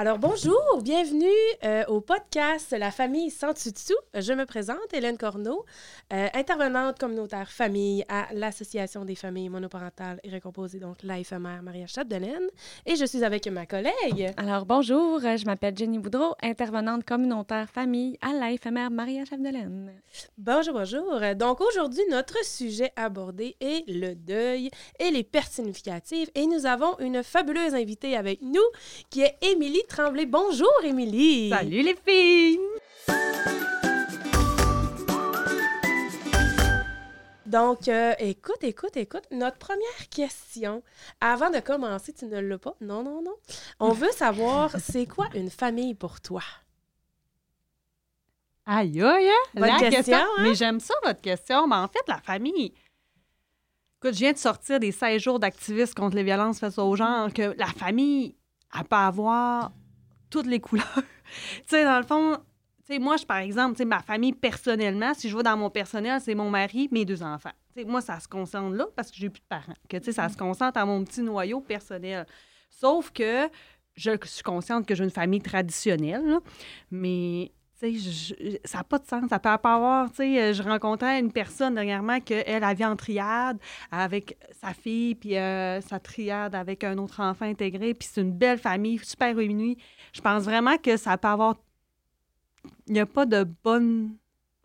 Alors bonjour, bienvenue euh, au podcast La famille sans dessus Je me présente, Hélène Corneau, euh, intervenante communautaire famille à l'Association des familles monoparentales et récomposées, donc l'AFMR Maria Chapdelaine. Et je suis avec ma collègue. Alors bonjour, je m'appelle Jenny Boudreau, intervenante communautaire famille à l'AFMR Maria Chapdelaine. Bonjour, bonjour. Donc aujourd'hui, notre sujet abordé est le deuil et les pertes significatives. Et nous avons une fabuleuse invitée avec nous qui est Émilie Tremblay. Bonjour, Émilie. Salut les filles. Donc, euh, écoute, écoute, écoute. Notre première question, avant de commencer, tu ne l'as pas? Non, non, non. On veut savoir, c'est quoi une famille pour toi? Aïe, aïe, hein? La question, hein? Mais j'aime ça, votre question. Mais en fait, la famille. Écoute, je viens de sortir des 16 jours d'activisme contre les violences faites aux genre, que la famille, elle peut avoir toutes les couleurs. tu sais, dans le fond, tu sais, moi, je, par exemple, tu sais, ma famille, personnellement, si je vais dans mon personnel, c'est mon mari, mes deux enfants. Tu sais, moi, ça se concentre là parce que j'ai plus de parents. Que, tu sais, ça se concentre à mon petit noyau personnel. Sauf que je suis consciente que j'ai une famille traditionnelle, là, mais je- je- ça n'a pas de sens. Ça peut pas avoir, tu sais, euh, je rencontrais une personne dernièrement qu'elle elle vit en triade avec sa fille, puis euh, sa triade avec un autre enfant intégré, puis c'est une belle famille, super réunie. Je pense vraiment que ça peut avoir... Il n'y a pas de bonne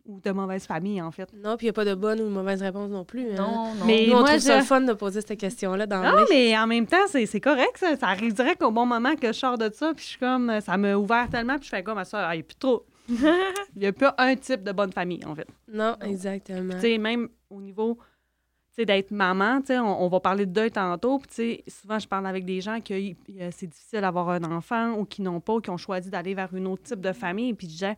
ou de mauvaise famille, en fait. Non, puis il n'y a pas de bonne ou de mauvaise réponse non plus. hein. Non, non. Mais Nous, on moi, trouve ça le fun de poser cette question-là dans Non, mais en même temps, c'est c'est correct, ça. Ça arrive direct au bon moment que je sors de ça, puis je suis comme... Ça m'a ouvert tellement, puis je fais comme à ça, ah, il n'y a plus trop... Il n'y a plus un type de bonne famille, en fait. Non, exactement. Tu sais, même au niveau d'être maman, tu sais, on, on va parler de deuil tantôt, puis souvent je parle avec des gens que c'est difficile d'avoir un enfant ou qui n'ont pas, ou qui ont choisi d'aller vers un autre type de famille, puis je disais,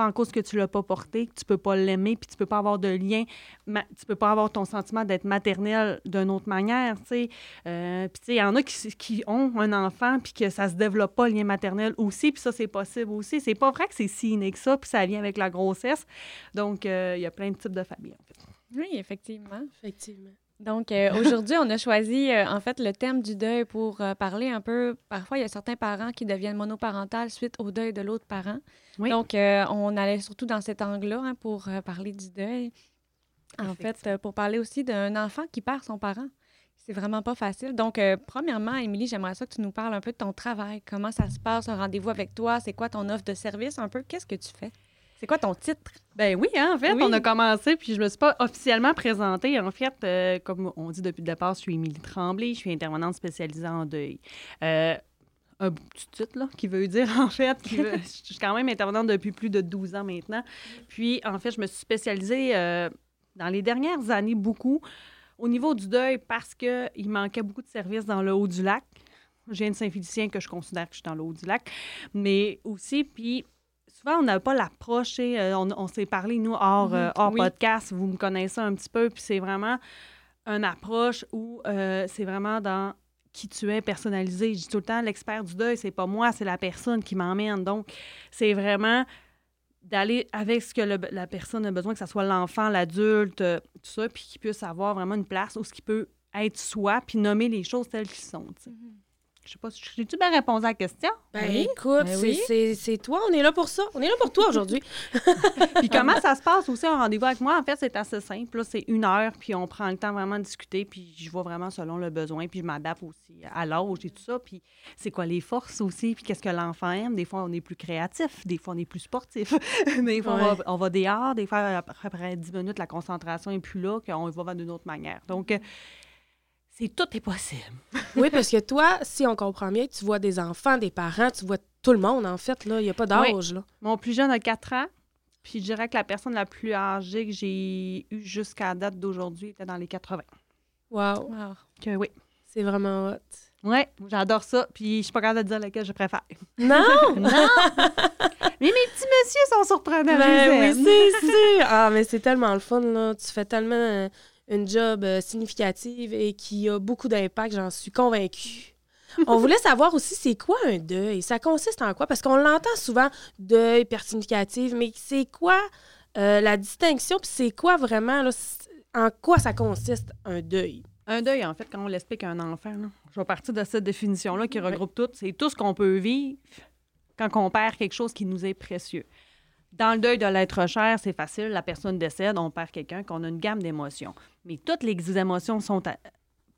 pas en cause que tu l'as pas porté, que tu peux pas l'aimer, puis tu peux pas avoir de lien, ma- tu peux pas avoir ton sentiment d'être maternelle d'une autre manière, tu sais. Euh, puis tu sais, il y en a qui, qui ont un enfant, puis que ça se développe pas, le lien maternel aussi, puis ça, c'est possible aussi. C'est pas vrai que c'est si inné que ça, puis ça vient avec la grossesse. Donc, euh, il y a plein de types de familles, en fait. Oui, effectivement. Effectivement. Donc euh, aujourd'hui, on a choisi euh, en fait le thème du deuil pour euh, parler un peu. Parfois, il y a certains parents qui deviennent monoparentales suite au deuil de l'autre parent. Oui. Donc, on allait surtout dans cet angle-là hein, pour parler du deuil. En fait, pour parler aussi d'un enfant qui perd son parent. C'est vraiment pas facile. Donc, premièrement, Émilie, j'aimerais ça que tu nous parles un peu de ton travail. Comment ça se passe, un rendez-vous avec toi? C'est quoi ton offre de service un peu? Qu'est-ce que tu fais? C'est quoi ton titre? Ben oui, hein, en fait, Oui. on a commencé, puis je me suis pas officiellement présentée. En fait, euh, comme on dit depuis le départ, je suis Émilie Tremblay, je suis intervenante spécialisée en deuil. Euh, un petit titre, là, qui veut dire, en fait, qui veut- je suis quand même intervenante depuis plus de 12 ans maintenant. Puis, en fait, je me suis spécialisée euh, dans les dernières années beaucoup au niveau du deuil parce qu'il manquait beaucoup de services dans le haut du lac. Je viens de Saint-Félicien, que je considère que je suis dans le haut du lac. Mais aussi, puis souvent, on n'a pas l'approche. euh, On, on s'est parlé, nous, hors, Mhm, euh, hors oui. podcast. Vous me connaissez un petit peu. Puis c'est vraiment une approche où euh, c'est vraiment dans qui tu es personnalisé. Je dis tout le temps, l'expert du deuil, c'est pas moi, c'est la personne qui m'emmène. Donc, c'est vraiment d'aller avec ce que le- la personne a besoin, que ce soit l'enfant, l'adulte, tout ça, puis qu'il puisse avoir vraiment une place où ce qui peut être soi, puis nommer les choses telles qu'elles sont. sais. Je sais pas, si j'ai-tu bien répondu à la question? Ben Oui, écoute, ben c'est- oui. c'est c'est toi, on est là pour ça. On est là pour toi aujourd'hui. Puis comment ça se passe aussi un rendez-vous avec moi? En fait, c'est assez simple. là. C'est une heure, puis on prend le temps vraiment de discuter, puis je vois vraiment selon le besoin, puis je m'adapte aussi à l'âge et tout ça. Puis c'est quoi les forces aussi, puis qu'est-ce que l'enfant aime? Des fois, on est plus créatif, des fois, on est plus sportif. des fois, on, va, on va dehors, des fois, après, après 10 minutes, la concentration est plus là, qu'on va d'une autre manière. Donc, euh, c'est tout est possible. oui, parce que toi, si on comprend bien, tu vois des enfants, des parents, tu vois tout le monde, en fait. là. Il n'y a pas d'âge. là. Mon plus jeune a 4 ans. Puis je dirais que la personne la plus âgée que j'ai eue jusqu'à la date d'aujourd'hui était dans les 80. Wow, Wow. Que oui. c'est vraiment hot. Ouais, j'adore ça. Puis je suis pas capable de dire lequel je préfère. Non! Non! mais mes petits messieurs sont surprenants. Ben oui, c'est sûr. Ah, mais c'est tellement le fun, là. Tu fais tellement euh, une job euh, significative et qui a beaucoup d'impact, j'en suis convaincue. On voulait savoir aussi c'est quoi un deuil? Ça consiste en quoi? Parce qu'on l'entend souvent, deuil, perte significative, mais c'est quoi euh, la distinction? Puis c'est quoi vraiment, là, en quoi ça consiste un deuil? Un deuil, en fait, quand on l'explique à un enfant, là, je vais partir de cette définition-là qui regroupe tout. C'est tout ce qu'on peut vivre quand on perd quelque chose qui nous est précieux. Dans le deuil de l'être cher, c'est facile. La personne décède, on perd quelqu'un, qu'on a une gamme d'émotions. Mais toutes les émotions sont,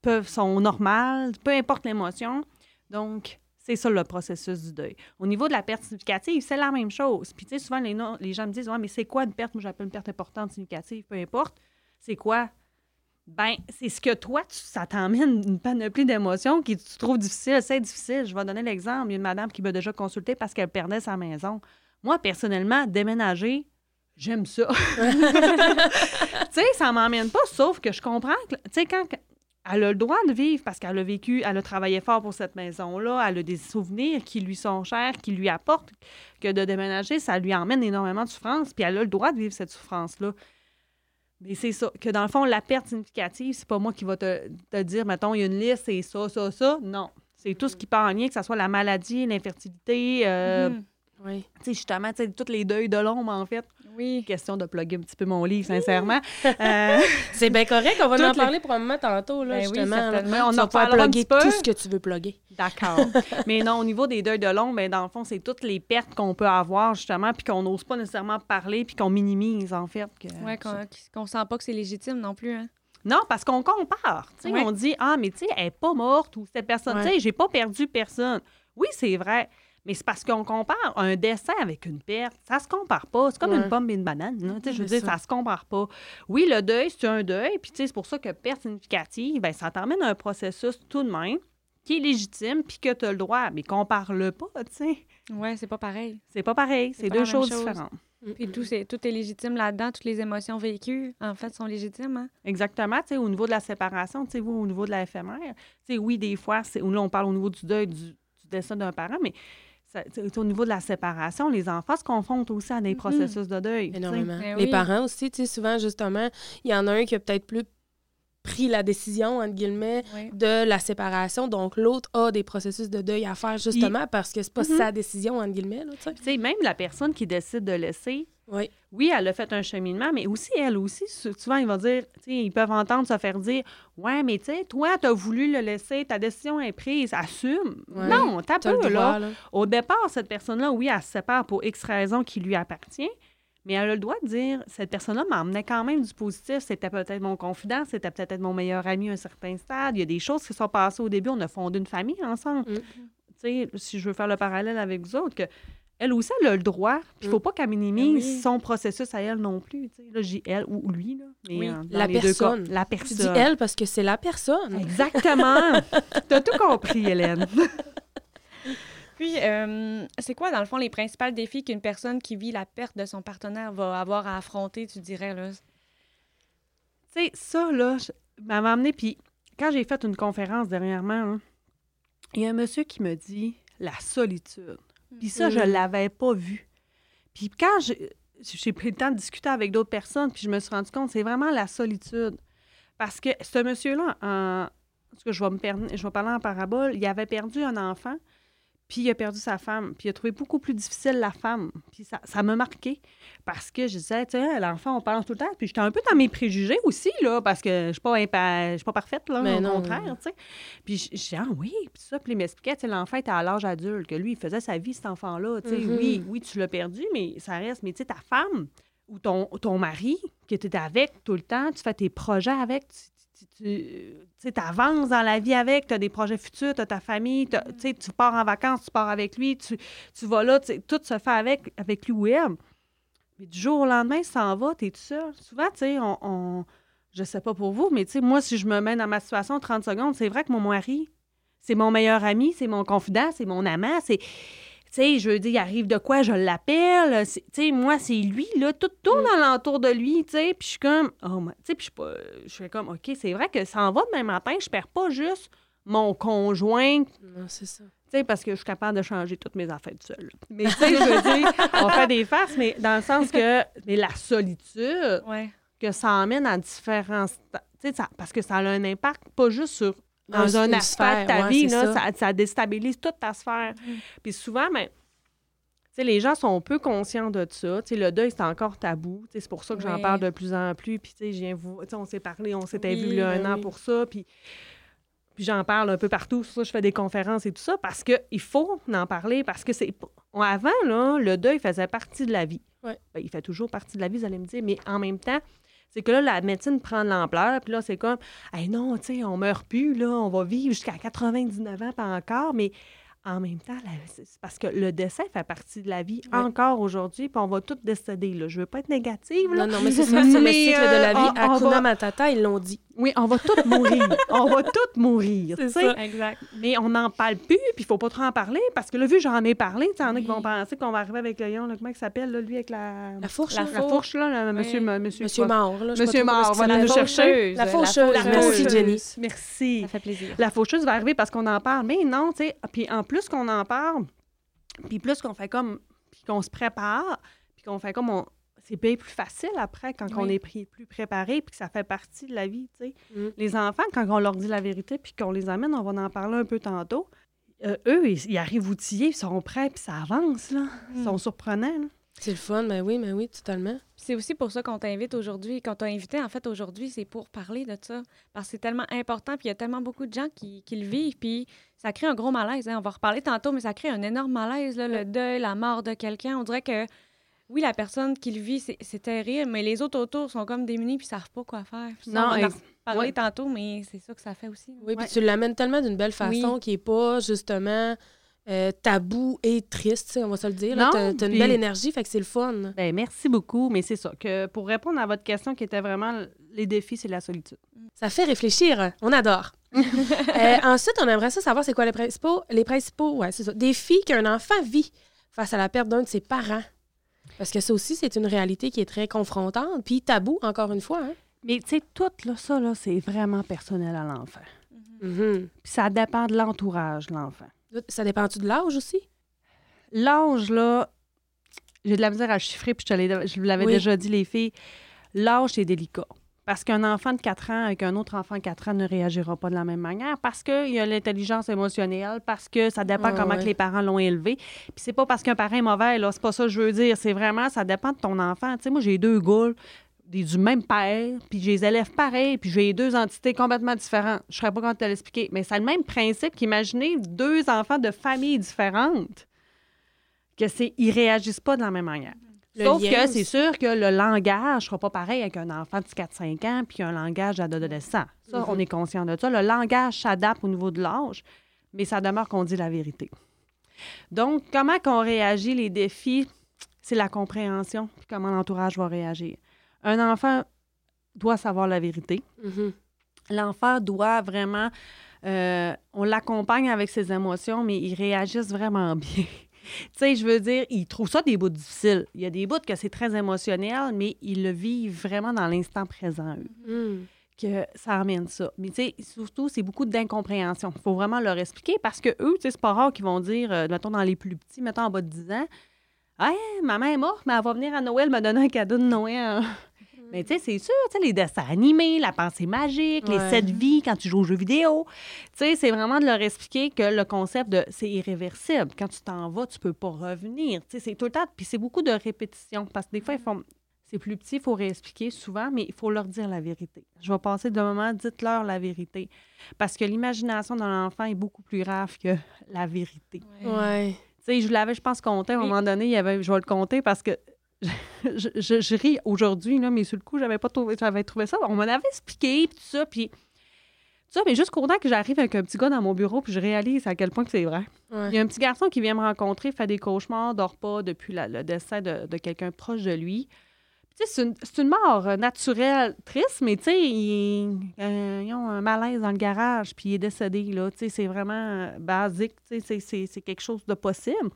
peuvent, normales, peu importe l'émotion. Donc, c'est ça le processus du deuil. Au niveau de la perte significative, c'est la même chose. Puis, tu sais, souvent, les, gens me disent Ouais, mais c'est quoi une perte? Moi, j'appelle une perte importante, significative, peu importe. C'est quoi? Ben, c'est ce que toi, tu- ça t'emmène une panoplie d'émotions qui tu trouves difficiles. C'est difficile. Je vais donner l'exemple. Il y a une madame qui m'a déjà consulté parce qu'elle perdait sa maison. Moi, personnellement, déménager, j'aime ça. tu sais, ça m'emmène pas, sauf que je comprends que, tu sais, quand elle a le droit de vivre parce qu'elle a vécu, elle a travaillé fort pour cette maison-là, elle a des souvenirs qui lui sont chers, qui lui apportent, que de déménager, ça lui emmène énormément de souffrance, puis elle a le droit de vivre cette souffrance-là. Mais c'est ça, que dans le fond, la perte significative, c'est pas moi qui va te, te dire, mettons, il y a une liste, c'est ça, ça, ça. Non. C'est tout ce qui peut en lien, que ce soit la maladie, l'infertilité, euh, Mhm. Oui. tu sais, justement, tu sais, tous les deuils de l'ombre, en fait. Oui. Question de plugger un petit peu mon livre, sincèrement. Euh, C'est bien correct, on va Toutes en parler pour un moment tantôt, là, Ben oui, justement. là. certainement. on reparlera un plugger tout ce que tu veux plugger. D'accord. Mais non, au niveau des deuils de l'ombre, ben, dans le fond, c'est toutes les pertes qu'on peut avoir, justement, puis qu'on n'ose pas nécessairement parler, puis qu'on minimise, en fait. que- Ouais, qu'on qu'on sent pas que c'est légitime non plus. Hein? Non, parce qu'on compare. On dit, ah, mais tu sais, elle n'est pas morte ou cette personne, Ouais. tu sais, j'ai pas perdu personne. Oui, c'est vrai. Mais c'est parce qu'on compare un décès avec une perte. Ça se compare pas. C'est comme Ouais. une pomme et une banane. là. Je veux dire, ça. ça se compare pas. Oui, le deuil, c'est un deuil. Puis, tu sais, c'est pour ça que perte significative, ben, ça t'emmène à un processus tout de même qui est légitime puis que tu as le droit. Mais compare-le pas, tu sais. Ouais, c'est pas pareil. C'est pas pareil. C'est deux choses chose. différentes. Puis tout, c'est, tout est légitime là-dedans. Toutes les émotions vécues, en fait, sont légitimes. Hein? Exactement. Tu sais, au niveau de la séparation, tu sais, vous, au niveau de la FMR, tu sais, oui, des fois, c'est, là, on parle au niveau du deuil, du, du décès d'un parent, mais ça- au niveau de la séparation, les enfants se confrontent aussi à des Mhm. processus de deuil. Énormément. Ben Les parents aussi, tu sais, souvent, justement, il y en a un qui a peut-être plus pris la décision, entre guillemets, Oui. de la séparation. Donc, l'autre a des processus de deuil à faire, justement, parce que c'est pas Mhm. sa décision, entre guillemets. Tu sais, même la personne qui décide de laisser, Oui. oui, elle a fait un cheminement, mais aussi, elle aussi, sou- souvent, ils vont dire, ils peuvent entendre se faire dire, ouais, mais tu sais, toi, tu as voulu le laisser, ta décision est prise, assume. Ouais. Non, t'as peu, là. droit, là. Au départ, cette personne-là, oui, elle se sépare pour X raisons qui lui appartient, mais elle a le droit de dire cette personne-là m'emmenait quand même du positif. C'était peut-être mon confident, c'était peut-être mon meilleur ami à un certain stade. Il y a des choses qui sont passées au début. On a fondé une famille ensemble. Mm. Tu sais, si je veux faire le parallèle avec vous autres, que elle aussi, elle a le droit. Puis il ne faut pas qu'elle minimise Oui. son processus à elle non plus. Tu sais, là, j'ai elle ou lui, là. Mais Oui. euh, dans La les deux personne. cas, la Tu personne. dis elle parce que c'est la personne. Exactement. tu as tout compris, Hélène. Puis, euh, c'est quoi, dans le fond, les principaux défis qu'une personne qui vit la perte de son partenaire va avoir à affronter, tu dirais, là? Tu sais, ça, là, m'avait amené, puis quand j'ai fait une conférence dernièrement, là, il y a un monsieur qui me dit la solitude. Puis ça, je Mhm. l'avais pas vu. Puis quand j'ai pris le temps de discuter avec d'autres personnes, puis je me suis rendu compte, c'est vraiment la solitude. Parce que ce monsieur-là, en... je vais, me per- je vais parler en parabole, il avait perdu un enfant, puis il a perdu sa femme, puis il a trouvé beaucoup plus difficile la femme. Puis ça ça m'a marqué, parce que je disais, tu sais, l'enfant, on parle tout le temps, puis j'étais un peu dans mes préjugés aussi, là, parce que je suis pas, impa- je suis pas parfaite, là, Mais au non. contraire, tu sais. Puis je disais, ah oui, puis ça, puis il m'expliquait, tu sais, l'enfant était à l'âge adulte, que lui, il faisait sa vie, cet enfant-là, tu sais, Mhm. oui, oui, tu l'as perdu, mais ça reste, mais tu sais, ta femme ou ton, ton mari, que tu es avec tout le temps, tu fais tes projets avec, tu tu- avances dans la vie avec, tu as des projets futurs, tu as ta famille, tu pars en vacances, tu pars avec lui, tu, tu vas là, tout se fait avec, avec lui ou elle. Mais du jour au lendemain, il s'en va, tu es tout seul. Souvent, tu sais, on, on- je sais pas pour vous, mais moi, si je me mets dans ma situation 30 secondes, c'est vrai que mon mari, c'est mon meilleur ami, c'est mon confident, c'est mon amant, c'est... Tu sais, je veux dire, il arrive de quoi, je l'appelle. Tu sais, moi, c'est lui, là, tout tourne alentour de lui, tu sais. Puis je suis comme, oh, tu sais, puis je suis comme, OK, c'est vrai que ça en va demain matin, je perds pas juste mon conjoint, tu Non, c'est ça. sais, parce que je suis capable de changer toutes mes affaires seule. Mais tu sais, je veux dire, on fait des farces, mais dans le sens que, mais la solitude Ouais. que ça emmène à différents... Tu sais, parce que ça a un impact pas juste sur Dans un une aspect de ta ouais, vie, là, ça. ça. ça déstabilise toute ta sphère. Puis souvent, ben, les gens sont peu conscients de ça. Tu sais, le deuil, c'est encore tabou. C'est pour ça que j'en parle de plus en plus. Puis, je viens vous... on s'est parlé, on s'était Oui, vu là, un ben an oui. pour ça. Puis, puis j'en parle un peu partout. Ça je fais des conférences et tout ça. Parce qu'il faut en parler. Parce que c'est... pas- Avant, là, le deuil faisait partie de la vie. Ben, il fait toujours partie de la vie, vous allez me dire. Mais en même temps, c'est que là, la médecine prend de l'ampleur. Puis là, c'est comme, hey, non, tu sais, on meurt plus, là, on va vivre jusqu'à 99 ans, pas encore. Mais en même temps, c'est parce que le décès fait partie de la vie encore aujourd'hui, puis on va tous décéder. Là. Je veux pas être négative, là. Non, non, mais c'est ça, c'est le cycle de la euh, vie. on- on Hakuna va- Matata, ils l'ont dit. Oui, on va tous mourir. on va tous mourir. C'est tu sais. ça. Exact. Mais on n'en parle plus, puis il faut pas trop en parler, parce que là, vu que j'en ai parlé, tu sais, il y en a qui vont penser qu'on va arriver avec le lion, là, comment il s'appelle, là, lui, avec la... La fourche, La là. La fourche, là, le monsieur, Oui. monsieur, Monsieur mort, là. Monsieur mort, voilà, nous chercher. La faucheuse, La merci. Jenny. Merci. Ça fait plaisir. La faucheuse va arriver parce qu'on en parle. Mais non, tu sais. Puis en plus qu'on en parle, puis plus qu'on fait comme. Puis qu'on se prépare, puis qu'on fait comme. On, c'est bien plus facile après quand on est pris- plus préparé, puis que ça fait partie de la vie, tu sais. Mm. Les enfants, quand on leur dit la vérité, puis qu'on les amène, on va en parler un peu tantôt. euh, eux, ils, ils arrivent outillés, ils sont prêts, puis ça avance, là. Ils sont surprenants, là. C'est le fun, mais oui, mais oui, totalement. C'est aussi pour ça qu'on t'invite aujourd'hui. Quand t'as invité, en fait, aujourd'hui, c'est pour parler de ça. Parce que c'est tellement important, puis il y a tellement beaucoup de gens qui, qui le vivent, puis ça crée un gros malaise. hein. On va reparler tantôt, mais ça crée un énorme malaise, là, le deuil, la mort de quelqu'un. On dirait que, oui, la personne qui le vit, c'est terrible, mais les autres autour sont comme démunis, puis savent pas quoi faire. Puis ça, Non, on en ouais. tantôt, mais c'est ça que ça fait aussi. Oui, puis tu l'amènes tellement d'une belle façon Oui. qui est pas justement euh, tabou et triste, tu on va se le dire. T'as t'as une belle énergie, fait que c'est le fun. Ben, merci beaucoup, mais c'est ça. Que pour répondre à votre question qui était vraiment les défis, c'est la solitude. Ça fait réfléchir, hein. on adore. Euh, ensuite, on aimerait ça savoir c'est quoi les principaux, les principaux ouais, c'est ça, défis qu'un enfant vit face à la perte d'un de ses parents. Parce que ça aussi, c'est une réalité qui est très confrontante, puis tabou, encore une fois. Hein? Mais tu sais, tout là, ça, là, c'est vraiment personnel à l'enfant. Mhm. Puis ça dépend de l'entourage de l'enfant. Ça dépend-tu de l'âge aussi? L'âge, là, j'ai de la misère à chiffrer, puis je, te l'ai- je vous l'avais Oui. déjà dit, les filles. L'âge, c'est délicat. Parce qu'un enfant de 4 ans avec un autre enfant de 4 ans ne réagira pas de la même manière, parce qu'il y a l'intelligence émotionnelle, parce que ça dépend Ah, comment ouais. que les parents l'ont élevé. Puis c'est pas parce qu'un parent est mauvais, là, c'est pas ça que je veux dire. C'est vraiment, ça dépend de ton enfant. Tu sais, moi, j'ai deux gars, des, du même père, puis je les élève pareil, puis j'ai deux entités complètement différentes. Je serais pas capable de te l'expliquer. Mais c'est le même principe qu'imaginez deux enfants de familles différentes, que c'est, ils réagissent pas de la même manière. Le Sauf que c'est sûr que le langage sera pas pareil avec un enfant de 4-5 ans puis un langage d'adolescent. Ça, Mhm. on est conscient de ça. Le langage s'adapte au niveau de l'âge, mais ça demeure qu'on dit la vérité. Donc, comment qu'on réagit les défis, c'est la compréhension puis comment l'entourage va réagir. Un enfant doit savoir la vérité. Mhm. L'enfant doit vraiment... euh, on l'accompagne avec ses émotions, mais il réagisse vraiment bien. tu sais, je veux dire, il trouve ça des bouts difficiles. Il y a des bouts que c'est très émotionnel, mais ils le vivent vraiment dans l'instant présent, eux, Mhm. que ça amène ça. Mais tu sais, surtout, c'est beaucoup d'incompréhension. Il faut vraiment leur expliquer parce que eux, tu sais, c'est pas rare qu'ils vont dire, euh, mettons, dans les plus petits, mettons, en bas de 10 ans, « Hey, maman est morte, mais elle va venir à Noël me donner un cadeau de Noël. » Mais tu sais, c'est sûr, tu sais, les dessins animés, la pensée magique, les sept vies quand tu joues aux jeux vidéo. Tu sais, c'est vraiment de leur expliquer que le concept de c'est irréversible. Quand tu t'en vas, tu peux pas revenir. Tu sais, c'est tout le temps. Puis c'est beaucoup de répétitions parce que des fois, ils font. C'est plus petit, il faut réexpliquer souvent, mais il faut leur dire la vérité. Je vais passer de moment, dites-leur la vérité. Parce que l'imagination d'un enfant est beaucoup plus grave que la vérité. Ouais. Tu sais, je l'avais, je pense, compté à un moment donné. Il y avait, je vais le compter parce que je, je- je ris aujourd'hui, là, mais sur le coup, j'avais pas trouvé, j'avais trouvé ça. On m'en avait expliqué, puis tout ça, puis ça, mais jusqu'au temps que j'arrive avec un petit gars dans mon bureau, puis je réalise à quel point que c'est vrai. Ouais. Il y a un petit garçon qui vient me rencontrer, fait des cauchemars, dort pas depuis la- le décès de, de quelqu'un proche de lui. Puis, tu sais, c'est une, une mort euh, naturelle, triste, mais tu sais, il- euh, ils ont un malaise dans le garage, puis il est décédé, là. Tu sais, c'est vraiment euh, basique, tu sais, c'est- quelque chose de possible.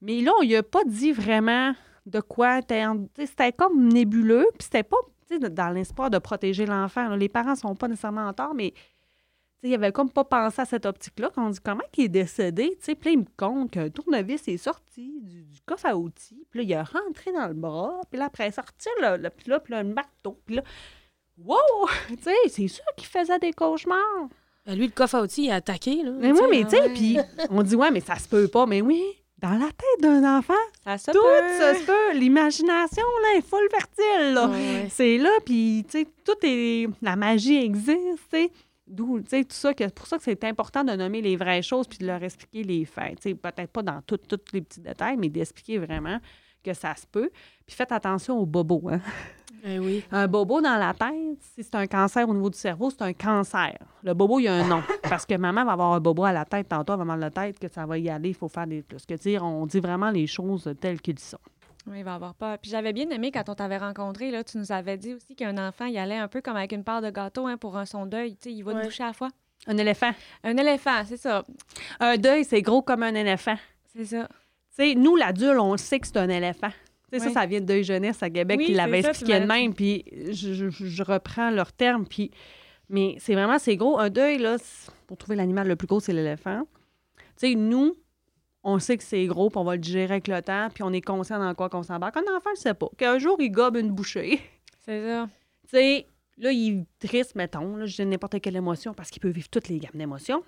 Mais là, on lui a pas dit vraiment de quoi. C'était comme nébuleux, puis c'était pas dans l'espoir de protéger l'enfant. là. Les parents sont pas nécessairement en tort, mais tu sais, il avait comme pas pensé à cette optique-là. Quand on dit comment il est décédé, tu sais, puis là, il me compte qu'un tournevis est sorti du, du coffre à outils, puis là, il a rentré dans le bras, puis là, après, sortir le, le, puis là, puis là, un marteau, puis là, wow! tu sais, c'est sûr qu'il faisait des cauchemars. Ben, lui, le coffre à outils, il a attaqué. Là, Mais oui, mais tu sais, ouais. puis on dit, ouais, mais ça se peut pas. Mais oui, dans la tête d'un enfant, Ça se tout peut. se peut. L'imagination, là, est full fertile, là. Ouais. C'est là, puis, tu sais, tout est... La magie existe, tu sais. D'où, tu sais, tout ça, c'est pour ça que c'est important de nommer les vraies choses puis de leur expliquer les faits. Tu sais, peut-être pas dans tous les petits détails, mais d'expliquer vraiment que ça se peut. Puis faites attention aux bobos, hein. Eh oui. Un bobo dans la tête, si c'est un cancer au niveau du cerveau, c'est un cancer. Le bobo, il y a un nom. Parce que maman va avoir un bobo à la tête, tantôt, elle va avoir la tête, que ça va y aller, il faut faire des plus. Que dire, on dit vraiment les choses telles qu'elles sont. Oui, il va avoir peur. Puis j'avais bien aimé quand on t'avait rencontré, là, tu nous avais dit aussi qu'un enfant, il allait un peu comme avec une part de gâteau hein, pour un son deuil. Tu sais, il va Ouais. te boucher à la fois. Un éléphant. Un éléphant, c'est ça. Un deuil, c'est gros comme un éléphant. C'est ça. Tu sais, nous, l'adulte, on sait que c'est un éléphant. Tu sais, Oui. ça, ça vient de Deuil Jeunesse à Québec Oui, qui l'avait expliqué de même, puis je, je- je reprends leur terme, puis... Mais c'est vraiment, c'est gros. Un deuil, là, pour trouver l'animal le plus gros, c'est l'éléphant. Tu sais, nous, on sait que c'est gros, puis on va le digérer avec le temps, puis on est conscient dans quoi qu'on s'embarque. Un enfant, je sais pas. Qu'un jour, il gobe une bouchée. C'est ça. Tu sais, là, il est triste, mettons, là, je n'importe quelle émotion, parce qu'il peut vivre toutes les gammes d'émotions.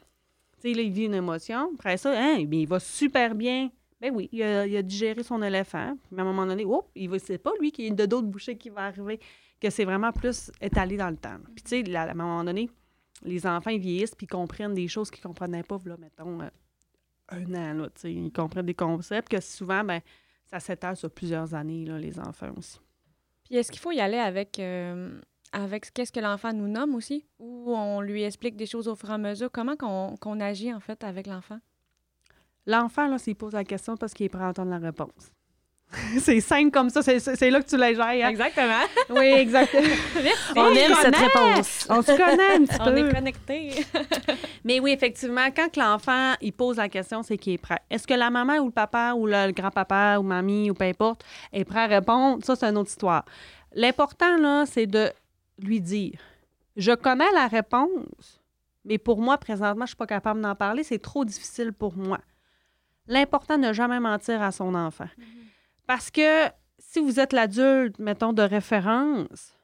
Tu sais, là, il vit une émotion. Après ça, hein, bien, il va super bien. Ben oui, il a, digéré son éléphant. Puis à un moment donné, oups, il c'est pas lui qui a de d'autres bouchées qui va arriver, que c'est vraiment plus étalé dans le temps. Puis tu sais, à un moment donné, les enfants, vieillissent, puis ils comprennent des choses qu'ils comprenaient pas, là, mettons, euh, un an, là, tu sais. Ils comprennent des concepts que souvent, ben ça s'étale sur plusieurs années, là, les enfants aussi. Puis est-ce qu'il faut y aller avec, euh, avec qu'est-ce que l'enfant nous nomme aussi? Ou on lui explique des choses au fur et à mesure? Comment qu'on agit, en fait, avec l'enfant? L'enfant, là, s'il pose la question parce qu'il est prêt à entendre la réponse. c'est simple comme ça, c'est- là que tu les gères. hein? Exactement. Oui, exactement. On aime cette réponse. On se connaît un petit On est peu. connectés. Mais oui, effectivement, quand l'enfant, il pose la question, c'est qu'il est prêt. Est-ce que la maman ou le papa ou le, le grand-papa ou mamie ou peu importe est prêt à répondre? Ça, c'est une autre histoire. L'important, là, c'est de lui dire, je connais la réponse, mais pour moi, présentement, je suis pas capable d'en parler, c'est trop difficile pour moi. L'important, ne jamais mentir à son enfant. Parce que si vous êtes l'adulte, mettons, de référence,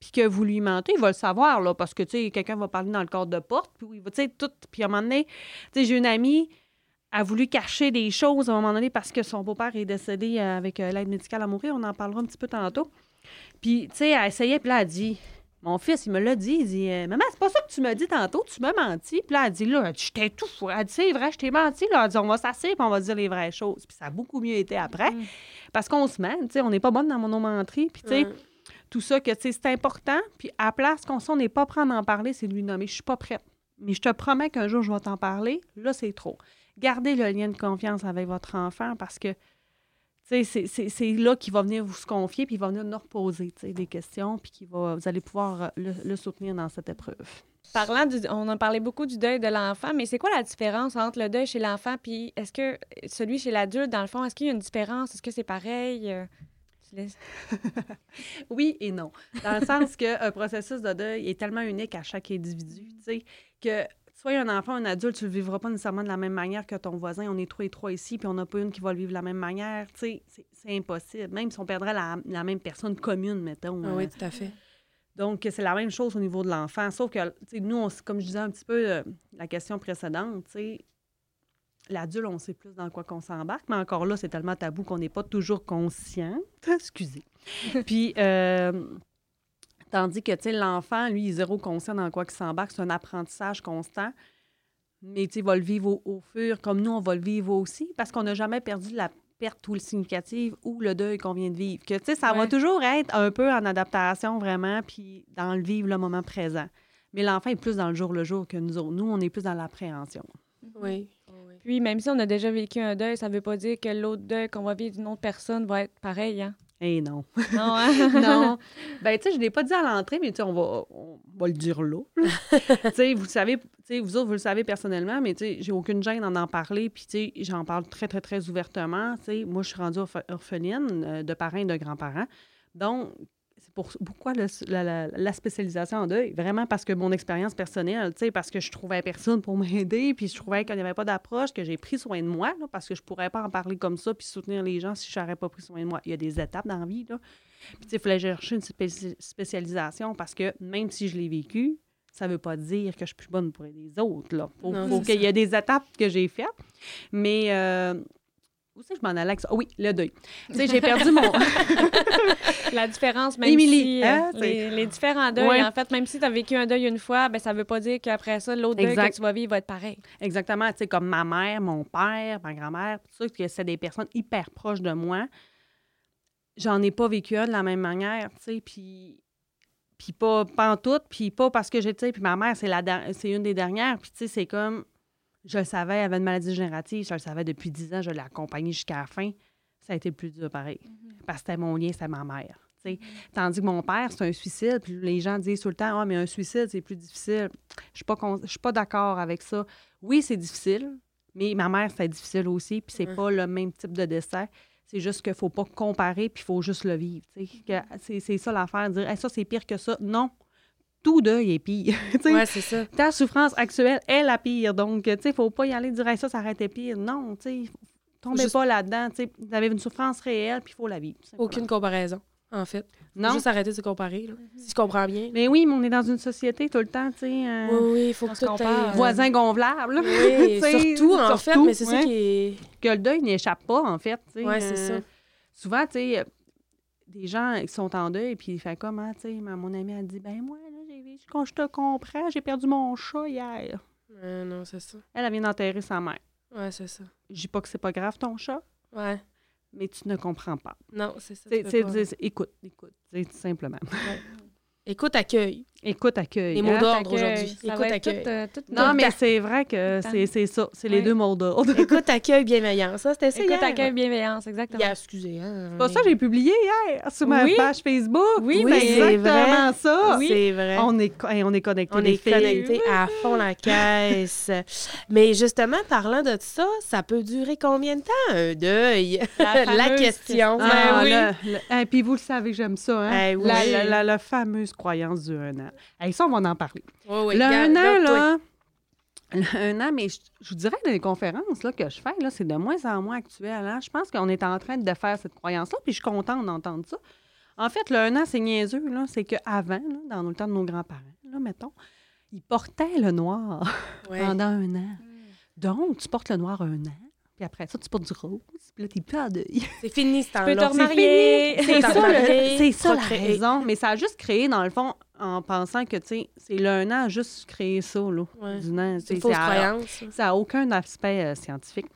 puis que vous lui mentez, il va le savoir, là, parce que, tu sais, quelqu'un va parler dans le cadre de porte, puis il va, tu sais, tout. Puis à un moment donné, tu sais, j'ai une amie, a voulu cacher des choses à un moment donné parce que son beau-père est décédé euh, avec euh, l'aide médicale à mourir. On en parlera un petit peu tantôt. Puis, tu sais, elle essayait, puis là, elle dit Mon fils, il me l'a dit. Il dit euh, Maman, c'est pas ça que tu m'as dit tantôt, tu m'as menti. Puis là, elle dit Là, je t'ai tout fou. Elle dit C'est vrai, je t'ai menti. Là, elle dit On va s'asseoir, puis on va dire les vraies choses. Puis ça a beaucoup mieux été après. Mm. Parce qu'on se ment, tu sais, on n'est pas bonne dans mon menterie. Puis, tu sais, tout ça, que tu sais, c'est important. Puis à la place qu'on on n'est pas prêt à en parler, c'est de lui nommer. Je suis pas prête. Mais je te promets qu'un jour, je vais t'en parler. Là, c'est trop. Gardez le lien de confiance avec votre enfant parce que, c'est- c'est c'est là qu'il va venir vous se confier, puis il va venir nous reposer, des questions, puis qu'il va, vous allez pouvoir euh, le, le soutenir dans cette épreuve. Parlant du, on a parlé beaucoup du deuil de l'enfant, mais c'est quoi la différence entre le deuil chez l'enfant puis est-ce que celui chez l'adulte, dans le fond, est-ce qu'il y a une différence? Est-ce que c'est pareil? Euh, Oui et non. Dans le sens qu'un processus de deuil est tellement unique à chaque individu, tu sais, que soit un enfant, un adulte, tu le vivras pas nécessairement de la même manière que ton voisin. On est trois et trois ici, puis on n'a pas une qui va le vivre de la même manière. Tu sais, c'est- impossible. Même si on perdrait la, la même personne commune, mettons. Ah euh, oui, tout à fait. donc, c'est la même chose au niveau de l'enfant. Sauf que, tu sais, nous, on comme je disais un petit peu euh, la question précédente, tu sais, l'adulte, on sait plus dans quoi qu'on s'embarque, mais encore là, c'est tellement tabou qu'on n'est pas toujours conscient. Excusez. Puis, euh, tandis que, tu sais, l'enfant, lui, il est zéro conscient dans quoi qu'il s'embarque. C'est un apprentissage constant. Mais, tu sais, il va le vivre au, au fur, comme nous, on va le vivre aussi, parce qu'on n'a jamais perdu la perte ou le significative ou le deuil qu'on vient de vivre. Que, tu sais, ça va toujours être un peu en adaptation, vraiment, puis dans le vivre le moment présent. Mais l'enfant est plus dans le jour le jour que nous autres. Nous, on est plus dans l'appréhension. Oui. oui. Puis même si on a déjà vécu un deuil, ça veut pas dire que l'autre deuil qu'on va vivre d'une autre personne va être pareil, hein? Eh non. Non, hein? non. Ben, tu sais, je ne l'ai pas dit à l'entrée, mais tu sais, on va, on va le dire là. tu sais, vous savez, tu sais, vous autres, vous le savez personnellement, mais tu sais, j'ai aucune gêne d'en en parler. Puis, tu sais, j'en parle très, très, très ouvertement. Tu sais, moi, je suis rendue orphe- orpheline euh, de parents et de grands-parents. Donc, pour, pourquoi le- la, la- la spécialisation en deuil? Vraiment parce que mon expérience personnelle, tu sais, parce que je trouvais personne pour m'aider, puis je trouvais qu'il n'y avait pas d'approche, que j'ai pris soin de moi, là, parce que je pourrais pas en parler comme ça, puis soutenir les gens si je n'aurais pas pris soin de moi. Il y a des étapes dans la vie, là. Puis, il fallait chercher une spéci- spécialisation parce que même si je l'ai vécu, ça ne veut pas dire que je suis plus bonne pour les autres, là. Faut, Non, faut c'est qu'il y ait des étapes que j'ai faites. Mais, euh, Où c'est que je m'en allais avec ça? Ah oui, le deuil. Tu sais, j'ai perdu mon... La différence, même Émilie, si... hein, euh, les, les différents deuils, Ouais. en fait, même si tu as vécu un deuil une fois, ben, ça veut pas dire qu'après ça, l'autre deuil que tu vas vivre va être pareil. Exactement, tu sais, comme ma mère, mon père, ma grand-mère, tout ça, que c'est des personnes hyper proches de moi. J'en ai pas vécu un de la même manière, tu sais, puis... Puis pas, pas en tout, puis pas parce que sais, puis ma mère, c'est la c'est une des dernières, puis tu sais, c'est comme, je le savais, elle avait une maladie générative, je le savais depuis 10 ans, je l'ai accompagnée jusqu'à la fin. Ça a été le plus dur, pareil. Parce que c'était mon lien, c'était ma mère, sais. Tandis que mon père, c'est un suicide, puis les gens disent tout le temps, ah, mais un suicide, c'est plus difficile. Je suis pas, con- je suis pas d'accord avec ça. Oui, c'est difficile, mais ma mère, c'était difficile aussi, puis c'est pas le même type de décès. C'est juste qu'il faut pas comparer, puis il faut juste le vivre. sais. Que C'est c'est ça l'affaire, dire Hey, ça, c'est pire que ça. Non, tout deuil est pire. Ouais, c'est ça. Ta souffrance actuelle est la pire. Donc, tu sais, faut pas y aller dire Hey, ça, ça aurait été pire. Non, tu sais, tombez Juste- pas là-dedans. Tu sais, vous avez une souffrance réelle, puis il faut la vivre. Aucune comparaison, en fait. Faut Non. Juste arrêter de se comparer, là. Si je comprends bien. Mais oui, mais on est dans une société tout le temps, tu sais. euh, Oui, oui, il faut que tout compare. euh, Voisin gonflable. là. Oui, surtout, en fait, mais c'est ça qui est... que le deuil n'échappe pas, en fait. Ouais, c'est ça. Souvent, tu sais, euh, des gens qui sont en deuil, puis il fait comment, tu sais, mon amie a dit, ben moi, quand je te comprends, j'ai perdu mon chat hier. Non, c'est ça. Elle, elle vient d'enterrer sa mère. Ouais, c'est ça. Je dis pas que c'est pas grave, ton chat, Ouais. mais tu ne comprends pas. Non, c'est ça. Peux c'est- pas. c'est- écoute, écoute, simplement. Écoute, accueil. Écoute, accueil. Les mots hein. d'ordre aujourd'hui. Écoute, accueil. tout, euh, tout Non, mais c'est vrai que c'est c'est ça. C'est les deux mots d'ordre. Écoute, accueil, bienveillance. Ça, c'était ça Écoute, hier. accueil, bienveillance, exactement. Excusez. Hein, C'est pas ça j'ai publié hier sur ma Oui. page Facebook. Oui, Oui, mais c'est exactement ça. Oui. C'est vrai. On est, on est connectés. On les est filles. connectés à fond la caisse. Mais justement, parlant de ça, ça peut durer combien de temps, un deuil? La question. Ah, Ben oui. le- le- hey, puis vous le savez, j'aime ça. Hein? Eh oui. la, la- la- la fameuse croyance du un an. Hey, ça, on va en parler. Oui, le un an, là. Un an, mais je, je vous dirais que dans les conférences là, que je fais, là, c'est de moins en moins actuel. hein. Je pense qu'on est en train de faire cette croyance-là, puis je suis contente d'entendre ça. En fait, le un an, c'est niaiseux. là. C'est qu'avant, là, dans le temps de nos grands-parents, là, mettons, ils portaient le noir Ouais. pendant un an. Donc, tu portes le noir un an, puis après ça, tu portes du rose, puis là, t'es plus en deuil. C'est fini ce Tu peux te temps-là. remarier. C'est ça, c'est ça la raison. Mais ça a juste créé, dans le fond, en pensant que, tu sais, c'est le un an a juste créé ça, là. Ouais. Du an, tu C'est une fausse croyance. ça. N'a aucun aspect euh, scientifique.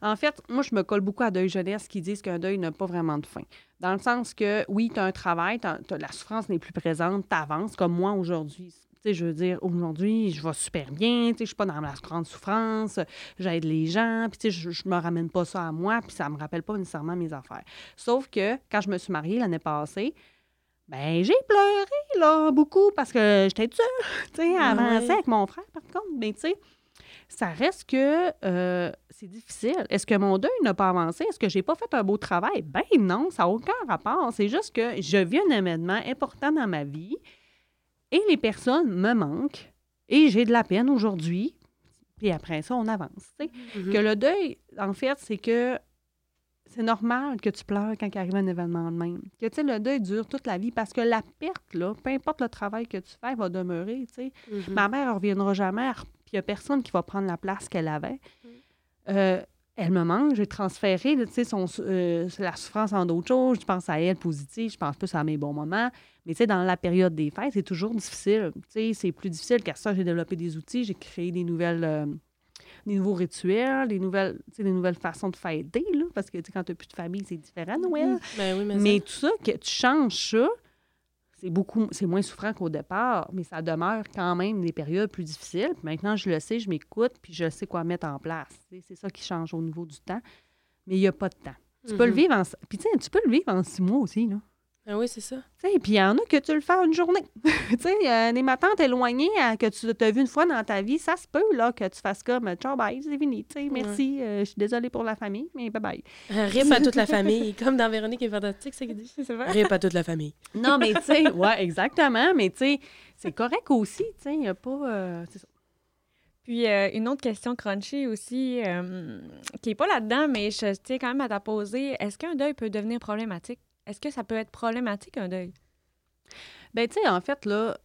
En fait, moi, je me colle beaucoup à Deuil Jeunesse qui disent qu'un deuil n'a pas vraiment de fin. Dans le sens que, oui, tu as un travail, la souffrance n'est plus présente, tu avances, comme moi aujourd'hui. Tu sais, je veux dire, aujourd'hui, je vais super bien, tu sais, je suis pas dans la grande souffrance, j'aide les gens, puis tu sais, je, je me ramène pas ça à moi, puis ça me rappelle pas nécessairement mes affaires. Sauf que, quand je me suis mariée l'année passée, ben j'ai pleuré, là, beaucoup, parce que j'étais seule, tu sais, à avancer avec mon frère, par contre, mais tu sais, ça reste que euh, c'est difficile. Est-ce que mon deuil n'a pas avancé? Est-ce que j'ai pas fait un beau travail? Ben non, ça n'a aucun rapport. C'est juste que je vis un événement important dans ma vie et les personnes me manquent et j'ai de la peine aujourd'hui. Puis après ça, on avance. tu sais. Mhm. Que le deuil, en fait, c'est que c'est normal que tu pleures quand il arrive un événement de même. Que, tu sais, le deuil dure toute la vie parce que la perte, là, peu importe le travail que tu fais, elle va demeurer, tu sais. Mhm. Ma mère ne reviendra jamais, puis il n'y a personne qui va prendre la place qu'elle avait. Euh, elle me manque, j'ai transféré tu sais, son, euh, la souffrance en d'autres choses. Je pense à elle positive, je pense plus à mes bons moments. Mais tu sais, dans la période des fêtes, c'est toujours difficile. Tu sais, c'est plus difficile car ça, j'ai développé des outils, j'ai créé des nouvelles. euh, des nouveaux rituels, des nouvelles, des nouvelles façons de fêter, là, parce que quand tu n'as plus de famille, c'est différent, Noël. Ben oui, mais, Mais ça- tout ça, que tu changes ça, c'est beaucoup, c'est moins souffrant qu'au départ, mais ça demeure quand même des périodes plus difficiles. Puis maintenant, je le sais, je m'écoute, puis je sais quoi mettre en place. C'est ça qui change au niveau du temps. Mais il n'y a pas de temps. Tu peux le Mhm. vivre en... Puis tu peux le vivre en six mois aussi, là. Ben oui, c'est ça. Tu sais, puis il y en a que tu le fais en une journée. tu sais, euh, des matins éloignées à- que tu as vu une fois dans ta vie, ça se peut, là, que tu fasses comme « Ciao, bye, c'est fini. » Tu sais, merci, euh, je suis désolée pour la famille, mais bye-bye. Euh, Rip à toute la famille. Comme dans Véronique est fantastique, c'est dit. C'est vrai. Rip à toute la famille. Non, mais tu sais, ouais, exactement. Mais tu sais, c'est correct aussi. Tu sais, il n'y a pas. euh, c'est ça. Puis euh, une autre question crunchy aussi, euh, qui n'est pas là-dedans, mais je tiens quand même à t'en poser. Est-ce qu'un deuil peut devenir problématique? Est-ce que ça peut être problématique, un deuil? Ben, tu sais, en fait, là,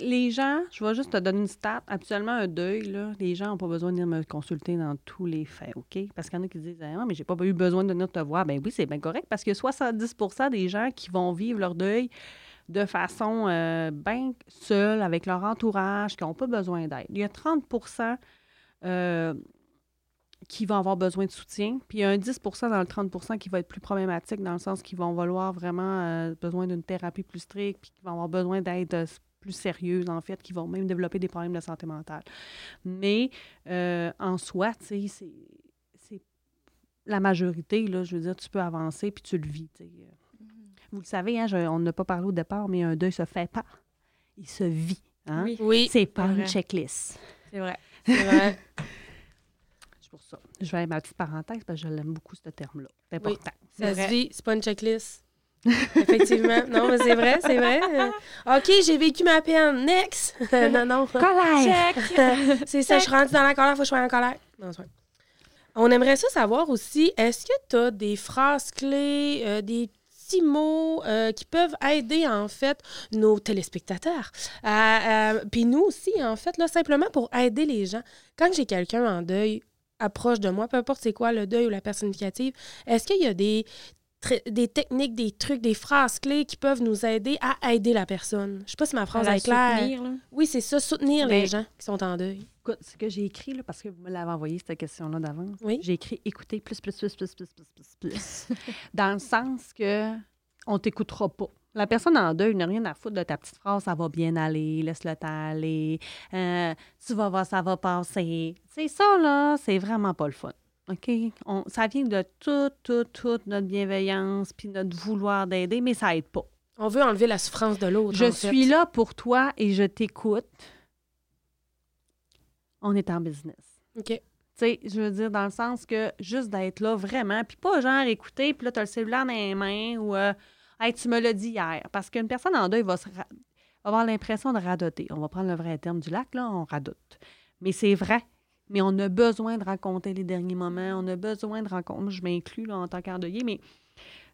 Les gens, je vais juste te donner une stat. Actuellement, un deuil, là, les gens n'ont pas besoin de venir me consulter dans tous les faits, OK? Parce qu'il y en a qui disent Ah, mais j'ai pas eu besoin de venir te voir. Ben oui, c'est bien correct parce que 70% des gens qui vont vivre leur deuil de façon euh, bien seule, avec leur entourage, qui n'ont pas besoin d'aide. Il y a 30 euh, qui vont avoir besoin de soutien, puis il y a un 10 dans le 30 qui va être plus problématique, dans le sens qu'ils vont vouloir vraiment euh, besoin d'une thérapie plus stricte, puis qui vont avoir besoin d'aide euh, plus sérieuse, en fait, qui vont même développer des problèmes de santé mentale. Mais euh, en soi, tu sais, c'est- c'est la majorité, là, je veux dire, tu peux avancer, puis tu le vis, tu sais. Vous le savez, hein, je- on n'a pas parlé au départ, mais un deuil se fait pas. Il se vit. Hein? Oui, Oui, C'est pas c'est une checklist. c'est vrai. c'est vrai. C'est pour ça. Je vais aller ma petite parenthèse parce que je l'aime beaucoup, ce terme-là. C'est important. Ça vrai. se vit, c'est pas une checklist. Effectivement. Non, mais c'est vrai, c'est vrai. Euh, OK, j'ai vécu ma peine. Next! Non, non. Colère! c'est ça, je suis rendue dans la colère, faut que je sois en colère. Non, c'est vrai. On aimerait ça savoir aussi, est-ce que tu as des phrases clés, euh, des petits mots euh, qui peuvent aider, en fait, nos téléspectateurs? Puis nous aussi, en fait, là, simplement pour aider les gens. Quand j'ai quelqu'un en deuil approche de moi, peu importe c'est quoi le deuil ou la personnificative, est-ce qu'il y a des, des techniques, des trucs, des phrases clés qui peuvent nous aider à aider la personne? Je sais pas si ma phrase est claire. soutenir, là. Oui, c'est ça, soutenir Mais- les gens qui sont en deuil. Écoute, ce que j'ai écrit, là, parce que vous me l'avez envoyé, cette question-là d'avance, Oui. j'ai écrit écouter plus, plus, plus, plus, plus, plus, plus, plus. Dans le sens que on t'écoutera pas. La personne en deuil n'a rien à foutre de ta petite phrase, ça va bien aller, laisse-le aller, euh, tu vas voir, ça va passer. C'est ça, là, c'est vraiment pas le fun. OK? On- ça vient de toute, toute, toute notre bienveillance puis notre vouloir d'aider, mais ça aide pas. On veut enlever la souffrance de l'autre. Je en fait. suis là pour toi et je t'écoute. On est en business. OK. Tu sais, je veux dire, dans le sens que juste d'être là vraiment, puis pas genre écouter, puis là, tu as le cellulaire dans les mains ou euh, Hey, tu me l'as dit hier. Parce qu'une personne en deuil va, se avoir l'impression de radoter. On va prendre le vrai terme du lac, là, on radote. Mais c'est vrai. Mais on a besoin de raconter les derniers moments. On a besoin de raconter. Je m'inclus là, en tant qu'endeuillé, mais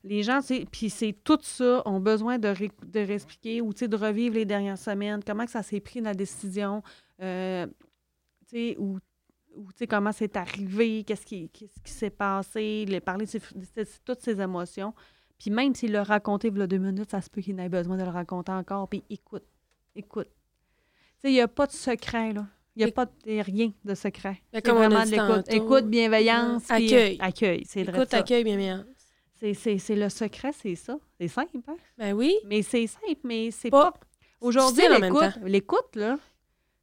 les gens, puis c'est tout ça, ont besoin de, de réexpliquer ou de revivre les dernières semaines, comment que ça s'est pris la décision, euh, ou ou comment c'est arrivé, qu'est-ce qui, s'est passé, parler de, toutes ces émotions. Puis même s'il l'a raconté il y a deux minutes, ça se peut qu'il n'ait besoin de le raconter encore. Puis écoute, écoute. Tu sais, il n'y a pas de secret, là. Il n'y a pas de, rien de secret. C'est vraiment de l'écoute. Écoute, bienveillance. Ouais. puis, Accueil. euh, Accueil, c'est Écoute, ça. accueil, bienveillance. C'est, le secret, c'est ça. C'est simple, hein? Ben oui. Mais c'est simple, mais c'est pas... Pas. Aujourd'hui, l'écoute, là,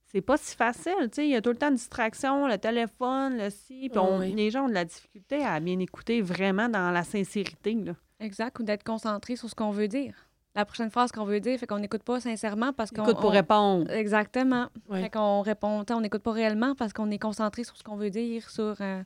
c'est pas si facile. Tu sais, il y a tout le temps de distraction, le téléphone, le ci. Puis Oui. les gens ont de la difficulté à bien écouter vraiment dans la sincérité. Là. Exact, ou d'être concentré sur ce qu'on veut dire. La prochaine phrase qu'on veut dire, fait qu'on n'écoute pas sincèrement parce qu'on... Écoute pour on- répondre. Exactement. Ouais. Fait qu'on répond, on n'écoute pas réellement parce qu'on est concentré sur ce qu'on veut dire, sur... euh,